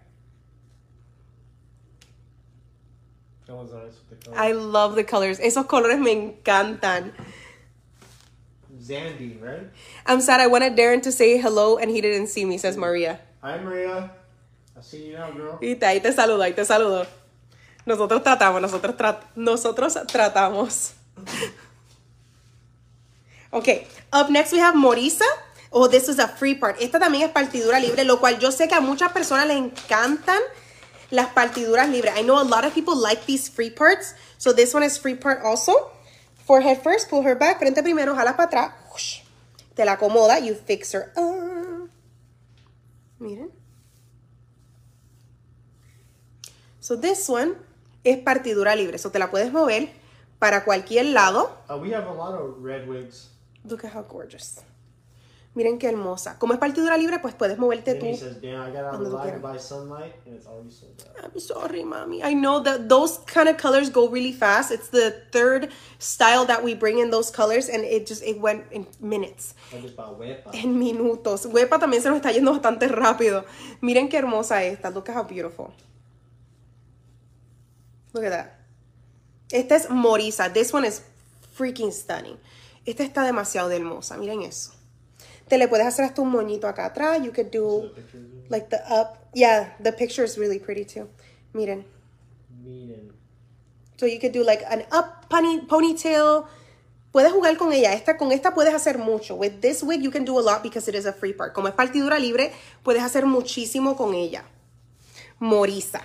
I love the colors. Esos colores me encantan. Zandy, right? I'm sad I wanted Darren to say hello and he didn't see me, says Maria. Hi, Maria. I see you now, girl. Ahí te saludo, ahí te saludo. Nosotros tratamos, nosotros, tra- nosotros tratamos. Ok, up next we have Morisa. Oh, this is a free part. Esta también es partidura libre, lo cual yo sé que a muchas personas les encantan las partiduras libres. I know a lot of people like these free parts. So this one is free part also. Forehead first, pull her back. Frente primero, jala para atrás. Te la acomoda. You fix her. up. Miren. So this one es partidura libre. So te la puedes mover para cualquier lado. Uh, we have a lot of red wigs. Look at how gorgeous. Miren qué hermosa. Como es partidura libre, pues puedes moverte tú. I'm sorry, mommy. I know that those kind of colors go really fast. It's the third style that we bring in those colors, and it just it went in minutes. En minutos. Huepa también se nos está yendo bastante rápido. Miren qué hermosa esta. Look at how beautiful. Look at that. Esta es Morisa. This one is freaking stunning. Esta está demasiado hermosa. Miren eso. Te le puedes hacer hasta un moñito acá atrás. You could do like the up. Yeah, the picture is really pretty too. Miren. Meaning. So you could do like an up pony, ponytail. Puedes jugar con ella. Esta, con esta puedes hacer mucho. With this wig you can do a lot because it is a free part. Como es partidura libre, puedes hacer muchísimo con ella. Morisa.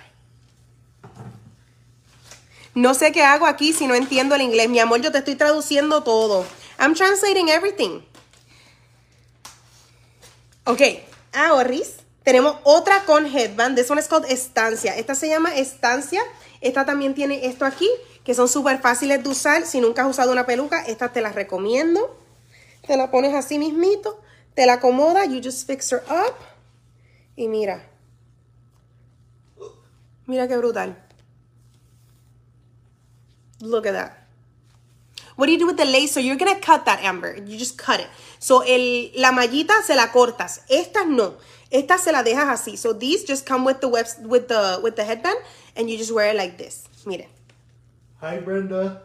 No sé qué hago aquí si no entiendo el inglés. Mi amor, yo te estoy traduciendo todo. I'm translating everything. Ok, ahorris. Tenemos otra con headband. This one is called estancia. Esta se llama estancia. Esta también tiene esto aquí, que son súper fáciles de usar. Si nunca has usado una peluca, esta te las recomiendo. Te la pones así mismito. Te la acomoda. You just fix her up. Y mira. Mira qué brutal. Look at that. What do you do with the lace? So you're gonna cut that, Amber. You just cut it. So el, la mallita se la cortas. Estas no. Estas se la dejas así. So these just come with the web, with the with the headband, and you just wear it like this. Miren, Hi, Brenda.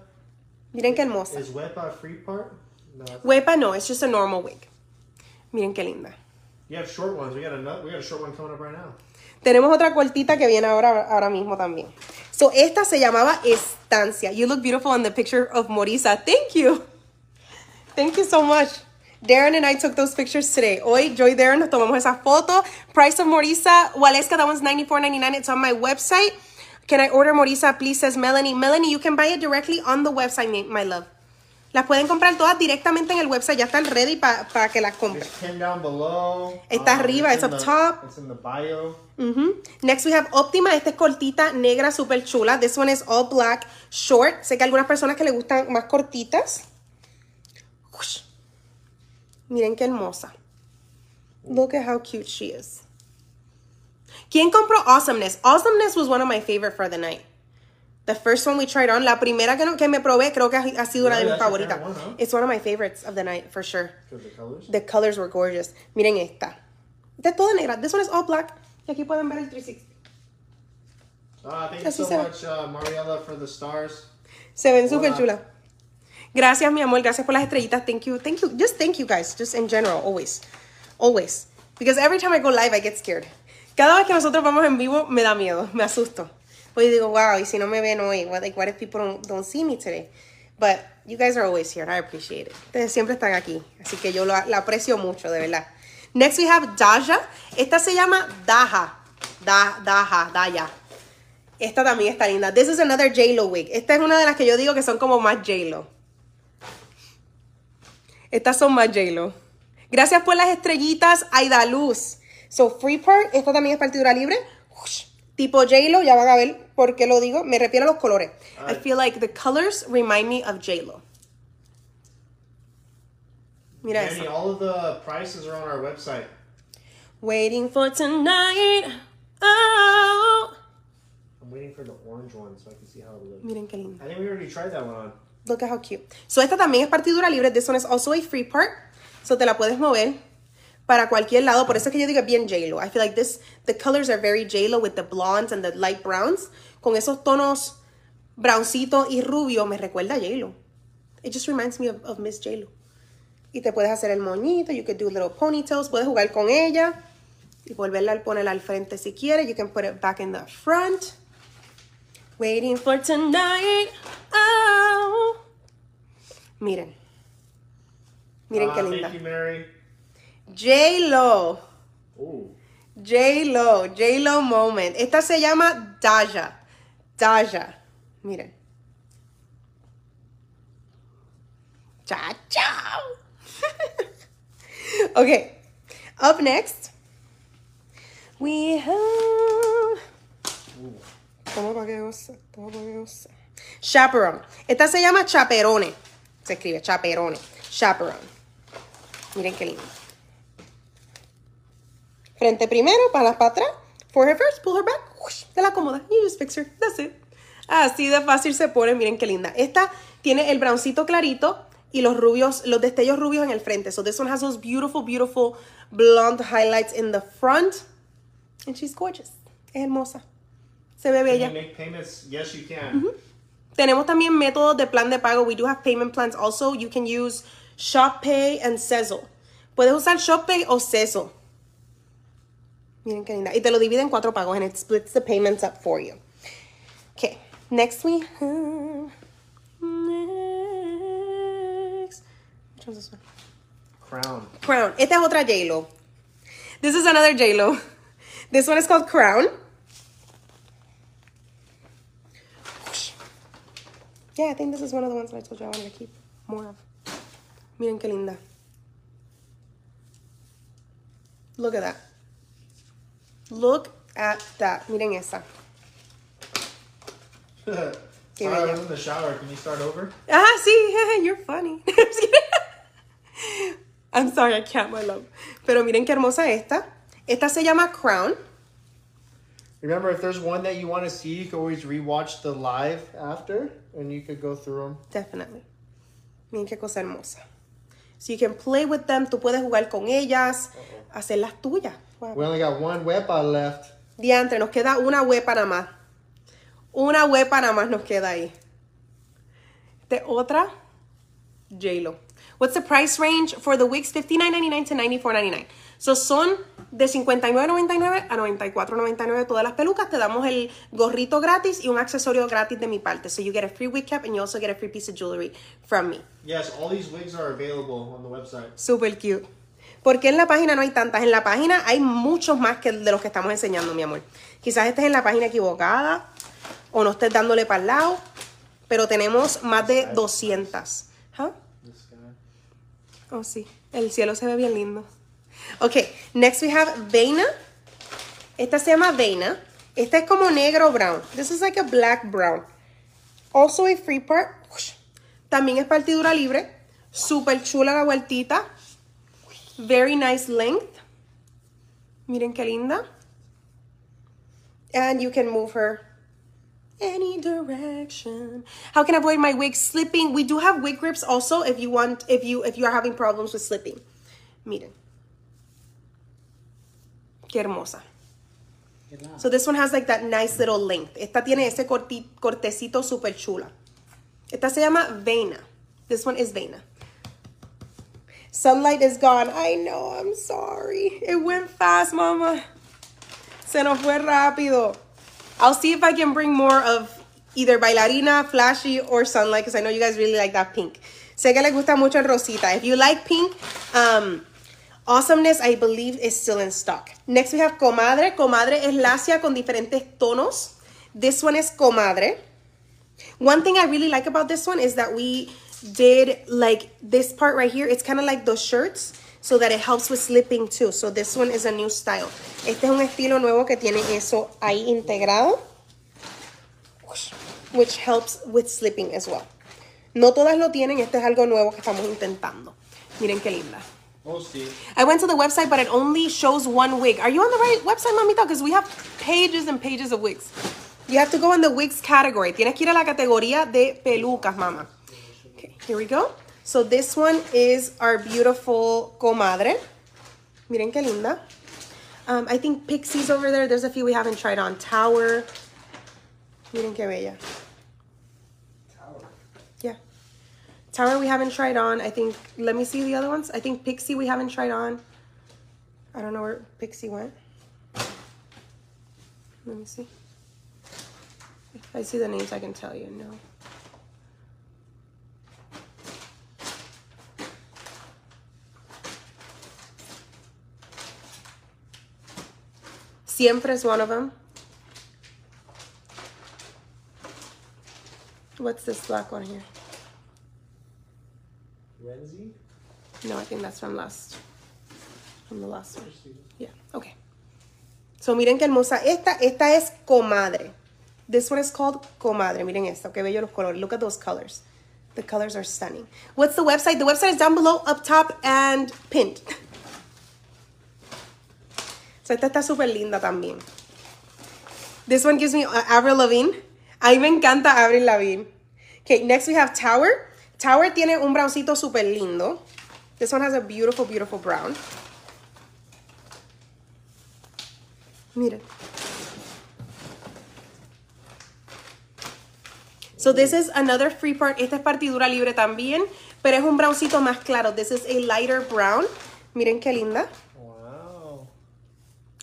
miren qué hermosa. Is Wepa a free part? No. Huepa no, it's just a normal wig. Miren qué linda. You have short ones. We got a nut. We got a short one coming up right now. Tenemos otra cortita que viene ahora, ahora mismo también. So, esta se llamaba Estancia. You look beautiful in the picture of Morisa. Thank you. Thank you so much. Darren and I took those pictures today. Hoy, yo y Darren nos tomamos esa foto. Price of Morisa, Waleska, that one's $94.99. It's on my website. Can I order Morisa, please, says Melanie. Melanie, you can buy it directly on the website, my love. Las pueden comprar todas directamente en el website. Ya están ready para que las compren. Below. Está arriba, it's up the- top. It's in the bio. Next we have Optima. Esta es cortita, negra, super chula. This one is all black, short. Sé que algunas personas que le gustan más cortitas. Miren qué hermosa. Look at how cute she is. ¿Quién compró Awesomeness? Awesomeness was one of my favorite for the night. The first one we tried on, la primera que, no- que me probé, creo que ha ha sido una de mis favoritas. one, huh? It's one of my favorites of the night, for sure. The colors. The colors were gorgeous. Miren esta. Esta es toda negra. This one is all black. Y aquí pueden ver el 360. Ah, thank you so se much, uh, Mariella, for the stars. Se ven súper chulas. Gracias, mi amor. Gracias por las estrellitas. Thank you. Thank you. Just thank you, guys. Just in general, always. Always. Because every time I go live, I get scared. Cada vez que nosotros vamos en vivo, me da miedo. Me asusto. Hoy digo, wow, y si no me ven hoy, what, like, what if people don't, don't see me today? But you guys are always here, and I appreciate it. Ustedes siempre están aquí. Así que yo lo, la aprecio mucho, de verdad. Next we have Daja. Esta se llama Daja. Da, Daja, Daya. Esta también está linda. This is another J-Lo wig. Esta es una de las que yo digo que son como más J-Lo. Estas son más J-Lo. Gracias por las estrellitas, Aida Luz. So, free part, esta también es partidura libre. Whoosh. Tipo J-Lo, ya van a ver por qué lo digo. Me refiero a los colores. I feel like the colors remind me of J-Lo. Mira Danny, eso. all of the prices are on our website. Waiting for tonight. Oh. I'm waiting for the orange one so I can see how it looks. Miren qué lindo. I think we already tried that one on. Look at how cute. So esta también es partidura libre. This one is also a free part. So te la puedes mover para cualquier lado. Por eso es que yo digo bien J-Lo. I feel like this, the colors are very J-Lo with the blondes and the light browns. Con esos tonos browncito y rubio me recuerda a J-Lo. It just reminds me of, of Miss J-Lo. Y te puedes hacer el moñito. You could do little ponytails. Puedes jugar con ella. Y volverla a poner al frente si quieres. You can put it back in the front. Waiting for tonight. Oh. Miren. Miren Ah, qué linda. J-Lo. Ooh. J-Lo. J-Lo moment. Esta se llama Daja. Daja. Miren. Chao, chao. okay. Up next, we have. Toma que toma que. Chaperone. Esta se llama chaperone. Se escribe chaperone. Chaperone. Miren qué lindo. Frente primero, palas para atrás. Forehead first, pull her back. whoosh, te la acomoda. You just fix her. That's it. Así de fácil se pone. Miren qué linda. Esta tiene el browncito clarito y los rubios, los destellos rubios en el frente. So this one has those beautiful, beautiful blonde highlights in the front. And she's gorgeous. Es hermosa. Se ve Can bella. you make payments? Yes, you can. Tenemos también métodos de plan de pago. We do have payment plans also. You can use ShopPay and Sezzle. Puedes usar ShopPay o Sezzle. Miren qué linda. Y te lo divide en cuatro pagos and it splits the payments up for you. Okay. Next we have... Next. Which one's this one? Crown. Crown. Esta es otra J-Lo. This is another J-Lo. This one is called Crown. Yeah, I think this is one of the ones that I told you I wanted to keep more of. Miren qué linda. Look at that. Look at that. Miren esa. Sorry, Qué I bella. was in the shower. Can you start over? Ah, sí, you're funny. I'm sorry, I can't, my love. Pero miren qué hermosa esta. Esta se llama Crown. Remember, if there's one that you want to see, you can always rewatch the live after, and you could go through them. Definitely. Miren qué cosa hermosa. So you can play with them. Tú puedes jugar con ellas. Hacerlas tuyas. Wow. We only got one wepa left. Diantre, nos queda una huepa nada más. Una huepa nada más nos queda ahí. De otra, J-Lo. What's the price range for the wigs? $59.99 to $94.99. So son de $59.99 a $94.99 todas las pelucas. Te damos el gorrito gratis y un accesorio gratis de mi parte. So you get a free wig cap and you also get a free piece of jewelry from me. Yes, all these wigs are available on the website. Super cute. ¿Por qué en la página no hay tantas? En la página hay muchos más que de los que estamos enseñando, mi amor. Quizás estés en la página equivocada o no estés dándole para el lado, pero tenemos más de 200. ¿Ah? This guy. Oh, sí. El cielo se ve bien lindo. Ok, next we have Veina. Esta se llama Veina. Esta es como negro brown. This is like a black brown. Also a free part. También es partidura libre. Super chula la vueltita. Very nice length. Miren qué linda. And you can move her any direction. How can I avoid my wig slipping? We do have wig grips also if you want if you if you are having problems with slipping. Miren. Qué hermosa. So this one has like that nice little length. Esta tiene ese corti- cortecito super chula. Esta se llama Veina. This one is Veina. Sunlight is gone. I know, I'm sorry. It went fast, mama. Se nos fue rápido. I'll see if I can bring more of either bailarina, flashy, or sunlight because I know you guys really like that pink. Sé que les gusta mucho el rosita. If you like pink, um, Awesomeness, I believe, is still in stock. Next, we have Comadre. Comadre es lacia con diferentes tonos. This one is Comadre. One thing I really like about this one is that we did like this part right here. It's kind of like those shirts so that it helps with slipping too. So this one is a new style. Este es un estilo nuevo que tiene eso ahí integrado, which helps with slipping as well. No todas lo tienen. Este es algo nuevo que estamos intentando. Miren qué linda. We'll see. I went to the website, but it only shows one wig. Are you on the right website, mamita? Because we have pages and pages of wigs. You have to go in the wigs category. Tienes que ir a la categoría de pelucas, mama. Here we go. So this one is our beautiful comadre. Miren qué linda. Um, I think Pixie's over there. There's a few we haven't tried on. Tower. Miren qué bella. Tower. Yeah. Tower we haven't tried on. I think, let me see the other ones. I think Pixie we haven't tried on. I don't know where Pixie went. Let me see. If I see the names, I can tell you. No. Siempre is one of them. What's this black one here? Renzi? No, I think that's from last. From the last one. Yeah, okay. So miren qué hermosa. Esta, esta es comadre. This one is called comadre. Miren esta, qué bello los colores. Look at those colors. The colors are stunning. What's the website? The website is down below, up top, and pinned. So, esta está súper linda también. This one gives me Avril Lavigne. A mí me encanta Avril Lavigne. Okay, next we have Tower. Tower tiene un browncito súper lindo. This one has a beautiful, beautiful brown. Miren. So this is another free part. Esta es partidura libre también, pero es un browncito más claro. This is a lighter brown. Miren qué linda.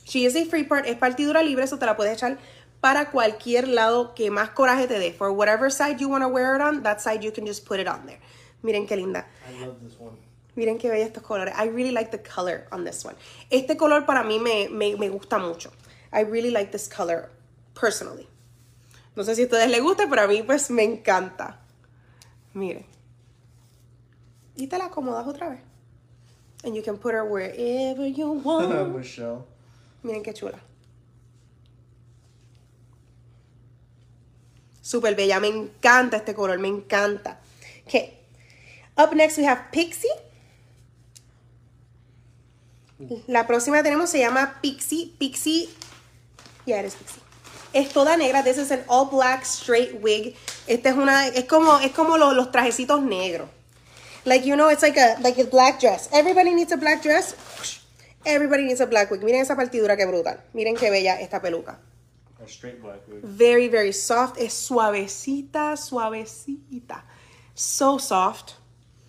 She is a free part. Es partidura libre, eso te la puedes echar para cualquier lado que más coraje te dé. For whatever side you want to wear it on, that side you can just put it on there. Miren qué linda. I love this one. Miren qué bella estos colores. I really like the color on this one. Este color para mí me, me, me gusta mucho. I really like this color personally. No sé si a ustedes les gusta, pero a mí pues me encanta. Miren. Y te la acomodas otra vez. And you can put her wherever you want. Michelle. Miren qué chula. Súper bella. Me encanta este color. Me encanta. Okay. Up next we have Pixie. La próxima tenemos se llama Pixie. Pixie. Yeah, it is Pixie. Es toda negra. This is an all black straight wig. Este es una. Es como, es como los, los trajecitos negros. Like, you know, it's like a, like a black dress. Everybody needs a black dress. Everybody needs a black wig. Miren esa partidura que brutal. Miren qué bella esta peluca. A straight black wig. Very, very soft. Es suavecita, suavecita. So soft.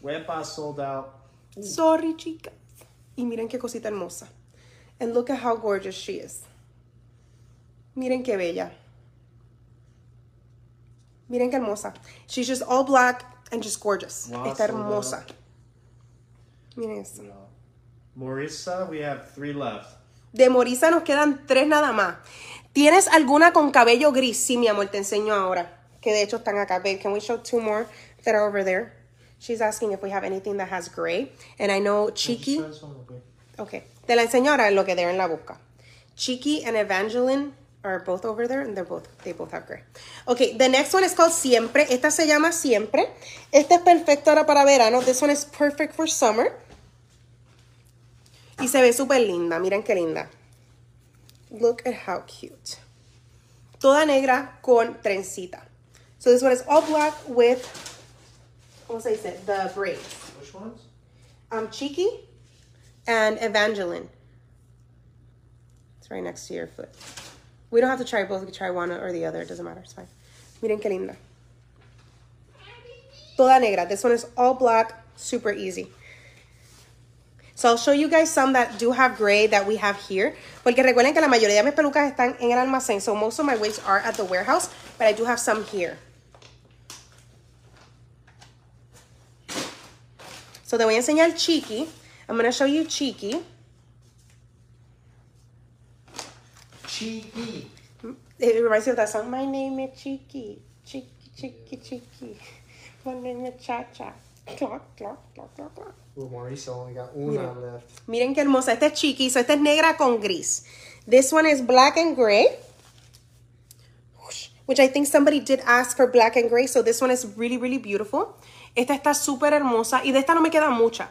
Wepa sold out. Sorry, chicas. Y miren qué cosita hermosa. And look at how gorgeous she is. Miren qué bella. Miren qué hermosa. She's just all black and just gorgeous. Wow, Está hermosa. Miren eso. Marissa, we have three left. De Morisa nos quedan tres nada más. ¿Tienes alguna con cabello gris? Sí, mi amor, te enseño ahora. Que de hecho están acá. Babe, can we show two more that are over there? She's asking if we have anything that has gray. And I know one, okay. Te la enseño ahora lo que they're en la busca. Cheeky and Evangeline are both over there and they're both they both have gray. Okay, the next one is called Siempre. Esta se llama Siempre. Esta es perfecta ahora para verano. This one is perfect for summer. Y se ve súper linda. Miren qué linda. Look at how cute. Toda negra con trencita. So this one is all black with, ¿cómo se dice? The braids. Which ones? Um, Cheeky and Evangeline. It's right next to your foot. We don't have to try both. We can try one or the other. It doesn't matter. It's fine. Miren qué linda. Toda negra. This one is all black. Super easy. So I'll show you guys some that do have gray that we have here. Porque recuerden que la mayoría de mis pelucas están en el almacén. So most of my wigs are at the warehouse. But I do have some here. So te voy a enseñar Cheeky. I'm going to show you Cheeky. Cheeky. It reminds me of that song. My name is Cheeky. Cheeky, cheeky, cheeky. My name is Cha Cha Only got una left. Miren qué hermosa. Esta es. So esta es negra con gris. This one is black and gray. Which I think somebody did ask for black and gray. So this one is really, really beautiful. Esta está súper hermosa. Y de esta no me queda mucha.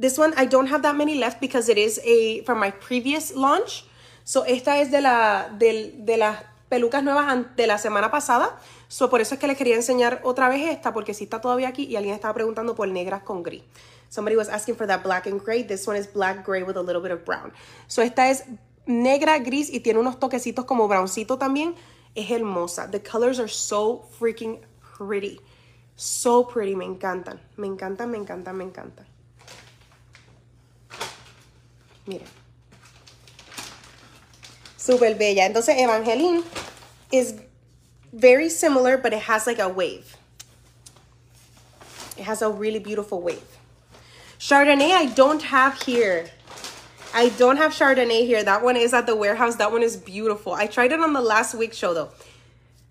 This one, I don't have that many left because it is a from my previous launch. So esta es de, la, del- de las pelucas nuevas de la semana pasada. So por eso es que les quería enseñar otra vez esta, porque sí está todavía aquí y alguien estaba preguntando por negras con gris. Somebody was asking for that black and gray. This one is black gray with a little bit of brown. So esta es negra, gris y tiene unos toquecitos como browncito también. Es hermosa. The colors are so freaking pretty. So pretty. Me encantan. Me encantan, me encantan, me encantan. Miren. Súper bella. Entonces, Evangeline is very similar, but it has like a wave. It has a really beautiful wave. Chardonnay, I don't have here. I don't have Chardonnay here. That one is at the warehouse. That one is beautiful. I tried it on the last week show though.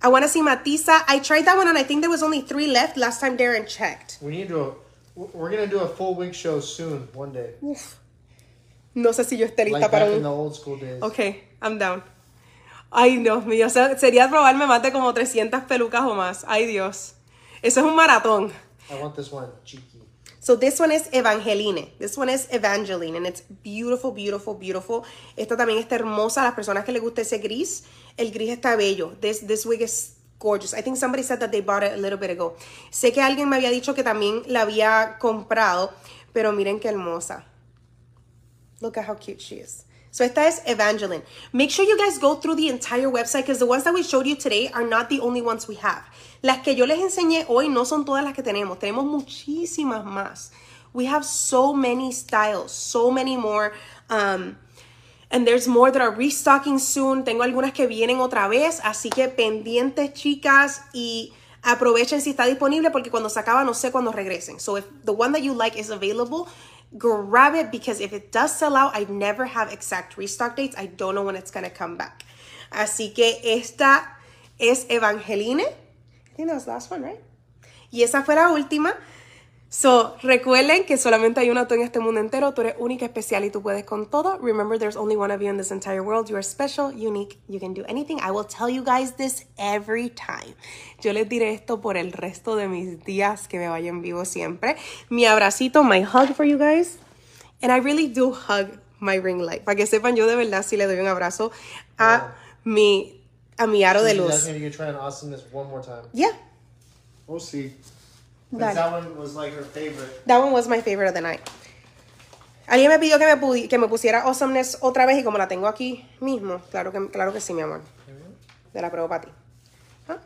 I want to see Matisa. I tried that one and I think there was only three left last time Darren checked. We need to, we're gonna do a full week show soon, one day. Uf. No sé si yo esté lista Like para back un... in the old school days. Ok, I'm down. Ay, Dios mío, o sea, sería probarme más de como 300 pelucas o más. Ay, Dios. Eso es un maratón. I want this one cheeky. So this one is Evangeline. This one is Evangeline. And it's beautiful, beautiful, beautiful. Esta también está hermosa. Las personas que les gusta ese gris, el gris está bello. This, this wig is gorgeous. I think somebody said that they bought it a little bit ago. Sé que alguien me había dicho que también la había comprado, pero miren qué hermosa. Look at how cute she is. So esta es Evangeline. Make sure you guys go through the entire website because the ones that we showed you today are not the only ones we have. Las que yo les enseñé hoy no son todas las que tenemos. Tenemos muchísimas más. We have so many styles, so many more. Um, and there's more that are restocking soon. Tengo algunas que vienen otra vez, así que pendientes, chicas, y aprovechen si está disponible porque cuando se acaba no sé cuándo regresen. So if the one that you like is available, grab it because if it does sell out, I never have exact restock dates. I don't know when it's going to come back. Así que esta es Evangeline. I think that was the last one, right? Y esa fue la última. So, recuerden que solamente hay una tú en este mundo entero. Tú eres única, especial y tú puedes con todo. Remember, there's only one of you in this entire world. You are special, unique. You can do anything. I will tell you guys this every time. Yo les diré esto por el resto de mis días que me vayan vivo siempre. Mi abracito, my hug for you guys. And I really do hug my ring light. Para que sepan, yo de verdad sí le doy un abrazo a mi, a mi aro de luz. Yeah. We'll see. Dale. that one was like her favorite. That one was my favorite of the night. Alguien me pidió que me, pudi- que me pusiera Awesomeness otra vez y como la tengo aquí mismo, claro que, claro que sí, mi amor. Te la pruebo para ti. Huh?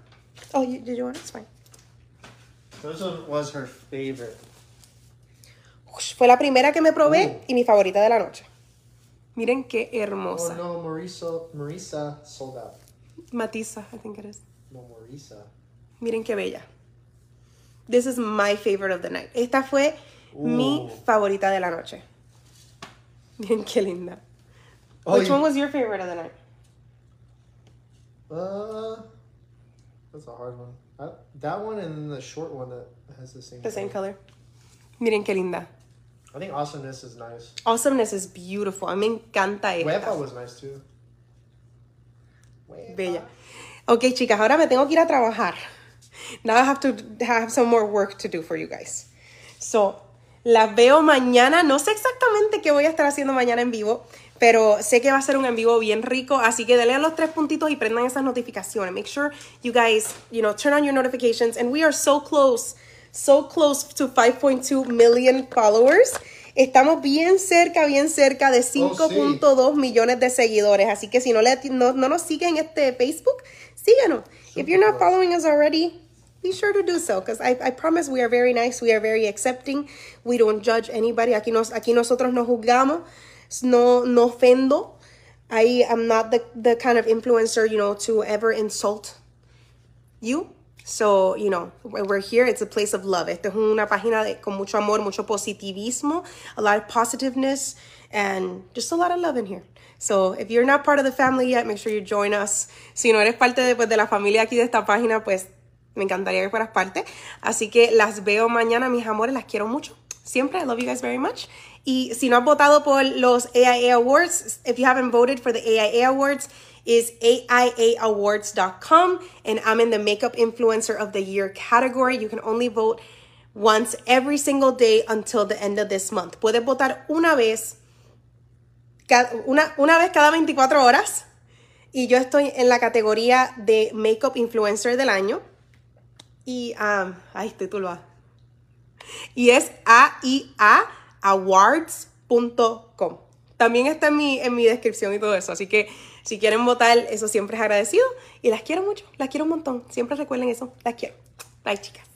Oh, you, did you want it? It's fine. This one was her favorite. Fue la primera que me probé Oh. y mi favorita de la noche. Miren qué Oh hermosa. no, Marisa, Marisa sold out. Matisa, I think it is. No, Marisa. Miren qué bella. This is my favorite of the night. Esta fue mi favorita de la noche. Miren qué linda. Oh, Which you- one was your favorite of the night? Uh, that's a hard one. I, that one and the short one that has the same. The same color. color. Miren qué linda. I think awesomeness is nice. Awesomeness is beautiful. A mí me encanta esta. was nice too. Bella. Ok, chicas, ahora me tengo que ir a trabajar. Now I have to have some more work to do for you guys. So, las veo mañana. No sé exactamente qué voy a estar haciendo mañana en vivo, pero sé que va a ser un en vivo bien rico. Así que denle a los tres puntitos y prendan esas notificaciones. Make sure you guys, you know, turn on your notifications. And we are so close, so close to 5.2 million followers. Estamos bien cerca, bien cerca de 5.2 millones de seguidores. Así que si no, le, no, no nos siguen en este Facebook, síganos. If you're not following us already, be sure to do so because I, I promise we are very nice, we are very accepting, we don't judge anybody. Aquí, nos, aquí nosotros no juzgamos, no, no ofendo. I am not the, the kind of influencer, you know, to ever insult you. So, you know, we're here, it's a place of love. Esta es una página con mucho amor, mucho positivismo, a lot of positiveness, and just a lot of love in here. So, if you're not part of the family yet, make sure you join us. Si no eres parte de, pues, de la familia aquí de esta página, pues me encantaría que fueras parte. Así que las veo mañana, mis amores, las quiero mucho. Siempre, I love you guys very much. Y si no has votado por los AIA Awards, if you haven't voted for the AIA Awards, is AIAawards.com and I'm in the Makeup Influencer of the Year category. You can only vote once every single day until the end of this month. Puedes votar una vez, una, una vez cada 24 horas. Y yo estoy en la categoría de Makeup Influencer del año. Y, um, ay, estoy. Y es aiaawards.com. También está mi, en mi descripción y todo eso. Así que si quieren votar, eso siempre es agradecido. Y las quiero mucho, las quiero un montón. Siempre recuerden eso. Las quiero. Bye, chicas.